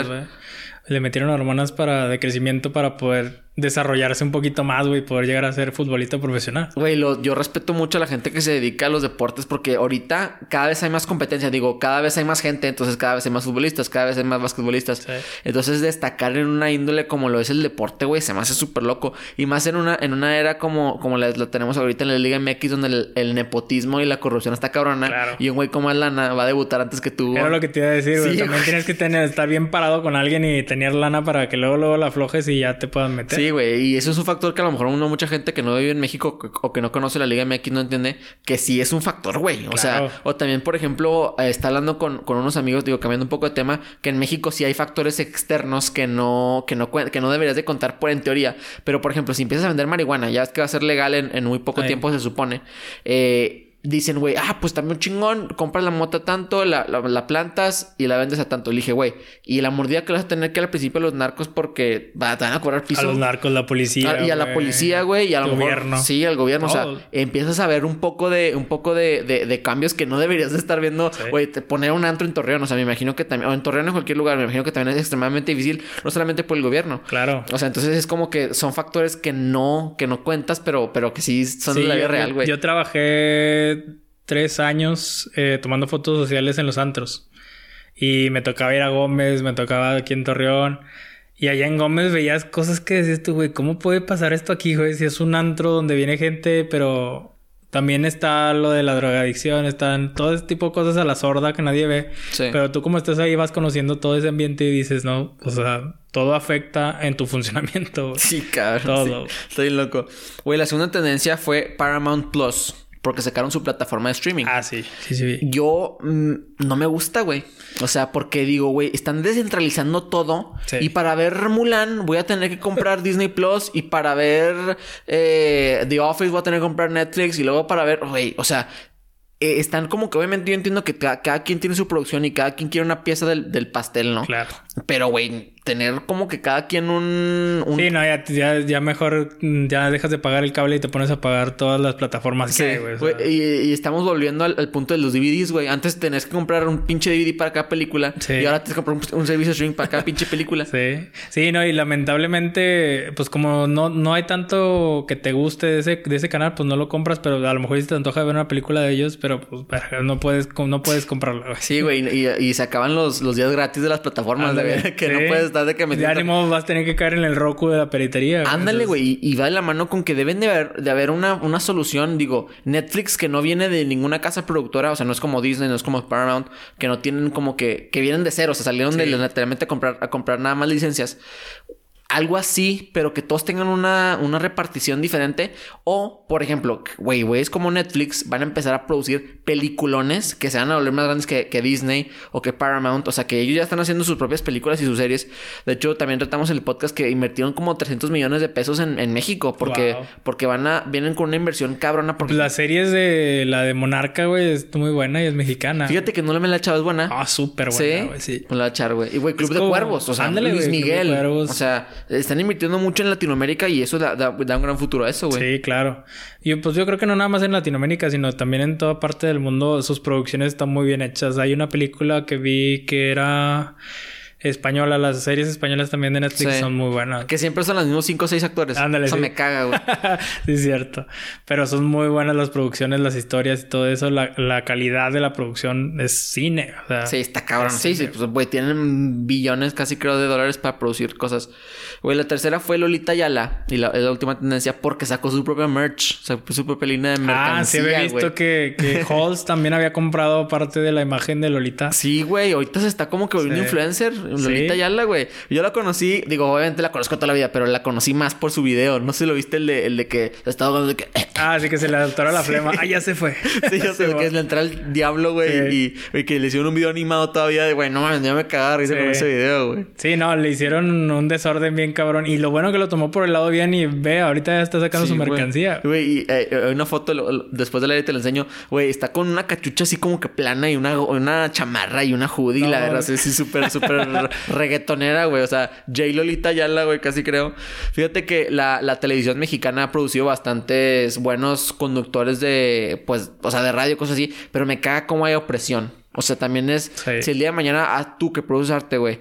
Le metieron hormonas para de crecimiento para poder desarrollarse un poquito más, güey, poder llegar a ser futbolista profesional. Güey, lo- yo respeto mucho a la gente que se dedica a los deportes porque ahorita cada vez hay más competencia. Digo, cada vez hay más gente, entonces cada vez hay más futbolistas, cada vez hay más basquetbolistas. Sí. Entonces destacar en una índole como lo es el deporte, güey, se me hace súper loco. Y más en una, en una era como, como la, la tenemos ahorita en la Liga MX donde el, el nepotismo y la corrupción está cabrona. Claro. Y un güey como Lana va a debutar antes que tú. Era lo que te iba a decir, güey. Sí, También güey. tienes que tener, estar bien parado con alguien y tener lana para que luego, luego la aflojes y ya te puedan meter. Sí, güey. Y eso es un factor que a lo mejor uno, mucha gente que no vive en México o- que no conoce la Liga MX no entiende que sí es un factor, güey. O Claro. sea, o también, por ejemplo, eh, está hablando con, con unos amigos, digo, cambiando un poco de tema, que en México sí hay factores externos que no, que no, que no deberías de contar por en teoría. Pero, por ejemplo, si empiezas a vender marihuana, ya es que va a ser legal en, en muy poco tiempo, se supone. Eh, Dicen, güey, ah, pues también un chingón, compras la mota tanto, la, la, la plantas y la vendes a tanto. Le dije, güey, y la mordida que vas a tener que al principio los narcos porque va, te van a cobrar piso. A los narcos, la policía. Ah, y a la policía, güey, y a lo Gobierno. mejor sí, al gobierno, o sea, empiezas a ver un poco de un poco de, de, de cambios que no deberías de estar viendo, Sí. güey, te- poner un antro en Torreón, o sea, me imagino que también o en Torreón en cualquier lugar, me imagino que también es extremadamente difícil, no solamente por el gobierno. Claro. O sea, entonces es como que son factores que no que no cuentas, pero pero que sí son de Sí, la vida real, güey. Yo trabajé tres años eh, tomando fotos sociales en los antros. Y me tocaba ir a Gómez, me tocaba aquí en Torreón. Y allá en Gómez veías cosas que decías tú, güey, ¿cómo puede pasar esto aquí, güey? Si es un antro donde viene gente, pero también está lo de la drogadicción, están todo ese tipo de cosas a la sorda que nadie ve. Sí. Pero tú como estás ahí vas conociendo todo ese ambiente y dices, no, o sea, todo afecta en tu <laughs> funcionamiento. güey. Sí, cabrón. Todo. sí. Estoy loco. Güey, la segunda tendencia fue Paramount Plus, porque sacaron su plataforma de streaming. Ah, sí, sí, sí. Yo mm, no me gusta, güey. O sea, porque digo, güey, están descentralizando todo. Sí. Y para ver Mulan voy a tener que comprar <laughs> Disney Plus. Y para ver eh, The Office voy a tener que comprar Netflix. Y luego para ver, güey, o sea, eh, están como que obviamente yo entiendo que ca- cada, quien tiene su producción y cada quien quiere una pieza del, del pastel, ¿no? Claro. Pero, güey, tener como que cada quien un... un- Sí, no, ya, ya, ya mejor mm, ya dejas de pagar el cable y te pones a pagar todas las plataformas Sí, que güey. o güey, sea. y, y estamos volviendo al, al punto de los DVDs, güey. Antes tenías que comprar un pinche DVD para cada película. Sí. Y ahora tienes que comprar un, un servicio streaming para cada pinche película. <laughs> Sí, sí, no, y lamentablemente, pues como no, no hay tanto que te guste de ese, de ese canal, pues no lo compras, pero a lo mejor si te antoja ver una película de ellos, pero pues no puedes, no puedes comprarla, güey. Sí, güey. Y, y se acaban los, los días gratis de las plataformas, de <laughs> que no puedes de que me De ánimo vas a tener que caer en el roku de la peritería. Ándale, güey. Y, y va de la mano con que deben de haber, de haber una, una solución. Digo, Netflix que no viene de ninguna casa productora. O sea, no es como Disney, no es como Paramount. Que no tienen como que... Que vienen de cero. O sea, salieron de literalmente a comprar, a comprar nada más licencias. Algo así, pero que todos tengan una, una repartición diferente. O, por ejemplo, güey, güeyes como Netflix van a empezar a producir peliculones que se van a volver más grandes que, que Disney o que Paramount. O sea, que ellos ya están haciendo sus propias películas y sus series. De hecho, también tratamos el podcast que invirtieron como 300 millones de pesos en, en México. Porque, Wow. porque van a, vienen con una inversión cabrona. Porque La serie es de la de Monarca, güey, es muy buena y es mexicana. fíjate que no le me la he echado, es buena. Ah, súper buena, güey, sí. me la echar, güey. Y, güey, Club de Cuervos. O sea, ándale, Luis güey, Club de Miguel. Cuervos. O sea, están invirtiendo mucho en Latinoamérica y eso da, da- da un gran futuro a eso, güey. Sí, claro. Y pues yo creo que no nada más en Latinoamérica, sino también en toda parte del mundo sus producciones están muy bien hechas. Hay una película que vi que era española, las series españolas también de Netflix Sí. son muy buenas. Que siempre son los mismos 5 o 6 actores. Ándale, Eso sí. me caga, güey. <laughs> sí, es cierto. Pero son muy buenas las producciones, las historias y todo eso. La, la calidad de la producción es cine. O sea, Sí, está cabrón. es Sí, sí, pues, güey, tienen billones casi creo de dólares para producir cosas. Güey, la tercera fue Lolita Yala y la, la última tendencia porque sacó su propia merch, sacó su propia línea de mercancía, Ah, sí había visto güey. que, que <laughs> Halls también había comprado parte de la imagen de Lolita. Sí, güey, ahorita se está como que volviendo Sí. influencer, Lolita Sí. Yala, güey. Yo la conocí, digo, obviamente la conozco toda la vida, pero la conocí más por su video. No sé si lo viste el de, el de que estaba hablando de que Ah, sí que se le atoró la flema. Ah, ya se fue. <laughs> Sí, sé <laughs> Se que es va. le entra el diablo, güey, y, y que le hicieron un video animado todavía de, güey, no mames, ya me cagaba risa con ese video, güey. Sí, no, le hicieron un desorden bien cabrón. Y lo bueno que lo tomó por el lado bien y ve, ahorita ya está sacando Sí, su mercancía. Güey, y eh, eh, una foto lo- lo- después del aire te la enseño. Güey, está con una cachucha así como que plana y una, una chamarra y una hoodie, No. la verdad, sí, sí, súper, súper <laughs> reggaetonera, güey. O sea, J. Lolita Yala, güey, casi creo. Fíjate que la, la televisión mexicana ha producido bastantes buenos conductores de, pues, o sea, de radio, cosas así, pero me caga cómo hay opresión. O sea, también es, Sí. si el día de mañana a tú que produces arte, güey,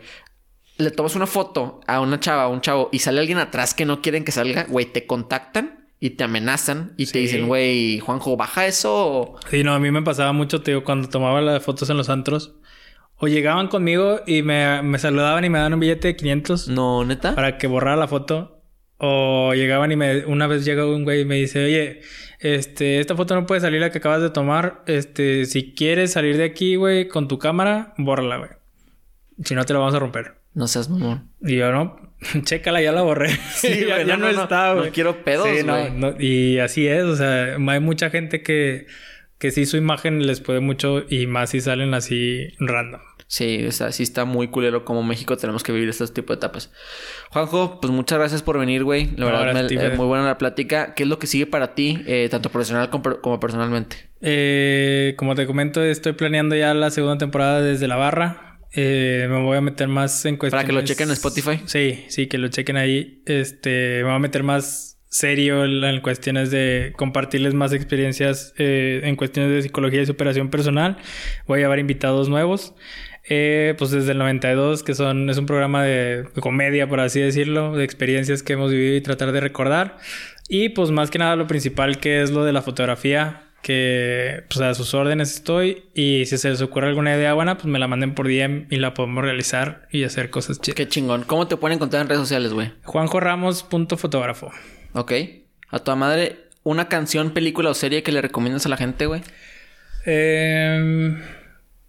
le tomas una foto a una chava, a un chavo, y sale alguien atrás que no quieren que salga, güey, te contactan y te amenazan y te dicen, güey, Juanjo, baja eso. o-". Sí, no, a mí me pasaba mucho, tío, cuando tomaba las fotos en los antros. O llegaban conmigo y me, me saludaban y me daban un billete de 500 No, neta. para que borrara la foto. O llegaban y me... Una vez llega un güey y me dice, oye, este... Esta foto no puede salir la que acabas de tomar. Este... Si quieres salir de aquí, güey, con tu cámara, bórrala, güey. Si no, te la vamos a romper. No seas mamón. Y yo, no, <laughs> chécala, ya la borré. <laughs> Sí, <laughs> ya, güey, ya no, no, no, no. está, No güey. quiero pedos, Sí, no, no. Y así es, o sea, hay mucha gente que, que sí su imagen les puede mucho y más si salen así random. Sí, o sea, sí está muy culero como México tenemos que vivir este tipo de etapas. Juanjo, pues muchas gracias por venir, güey. La No, verdad, me- ti, eh, muy buena la plática. ¿Qué es lo que sigue para ti, eh, tanto profesional como, como personalmente? Eh, como te comento, estoy planeando ya la segunda temporada desde la barra. Eh, me voy a meter más en cuestiones... Para que lo chequen en Spotify. Sí, sí, que lo chequen ahí. Este, me voy a meter más serio en, cuestiones de compartirles más experiencias eh, en cuestiones de psicología y superación personal. Voy a llevar invitados nuevos. Eh, pues desde el 92, que son, es un programa de comedia, por así decirlo, de experiencias que hemos vivido y tratar de recordar. Y pues más que nada lo principal que es lo de la fotografía, que pues a sus órdenes estoy y si se les ocurre alguna idea buena, pues me la manden por DM y la podemos realizar y hacer cosas chidas. Qué chingón. ¿Cómo te pueden encontrar en redes sociales, güey? Juanjo Ramos, punto fotógrafo. Ok. A tu madre, una canción, película o serie que le recomiendas a la gente, güey. Em,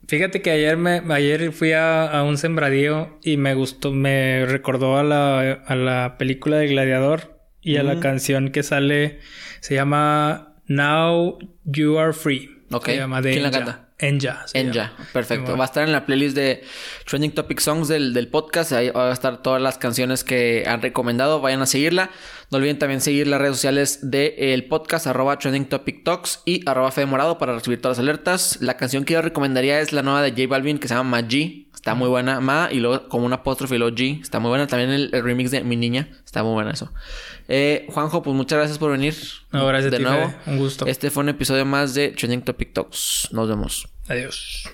fíjate que ayer me ayer fui a, a un sembradío y me gustó, me recordó a la, a la película de Gladiador y a la canción que sale, se llama Now You Are Free. Ok. Se llama de ¿Quién la canta? Enya. se En llama. ya, perfecto. Va a estar en la playlist de Trending Topic Songs del, del podcast. Ahí va a estar todas las canciones que han recomendado. Vayan a seguirla. No olviden también seguir las redes sociales del podcast, arroba Trending Topic Talks y arroba Fede Morado para recibir todas las alertas. La canción que yo recomendaría es la nueva de J Balvin que se llama Ma G. Está muy buena. Ma y luego como un apóstrofe y luego G. Está muy buena. También el, el remix de Mi Niña. Está muy buena eso. Eh, Juanjo, pues muchas gracias por venir. No, gracias de ti, nuevo. Fede. Un gusto. Este fue un episodio más de Trending Topic Talks. Nos vemos. Adiós.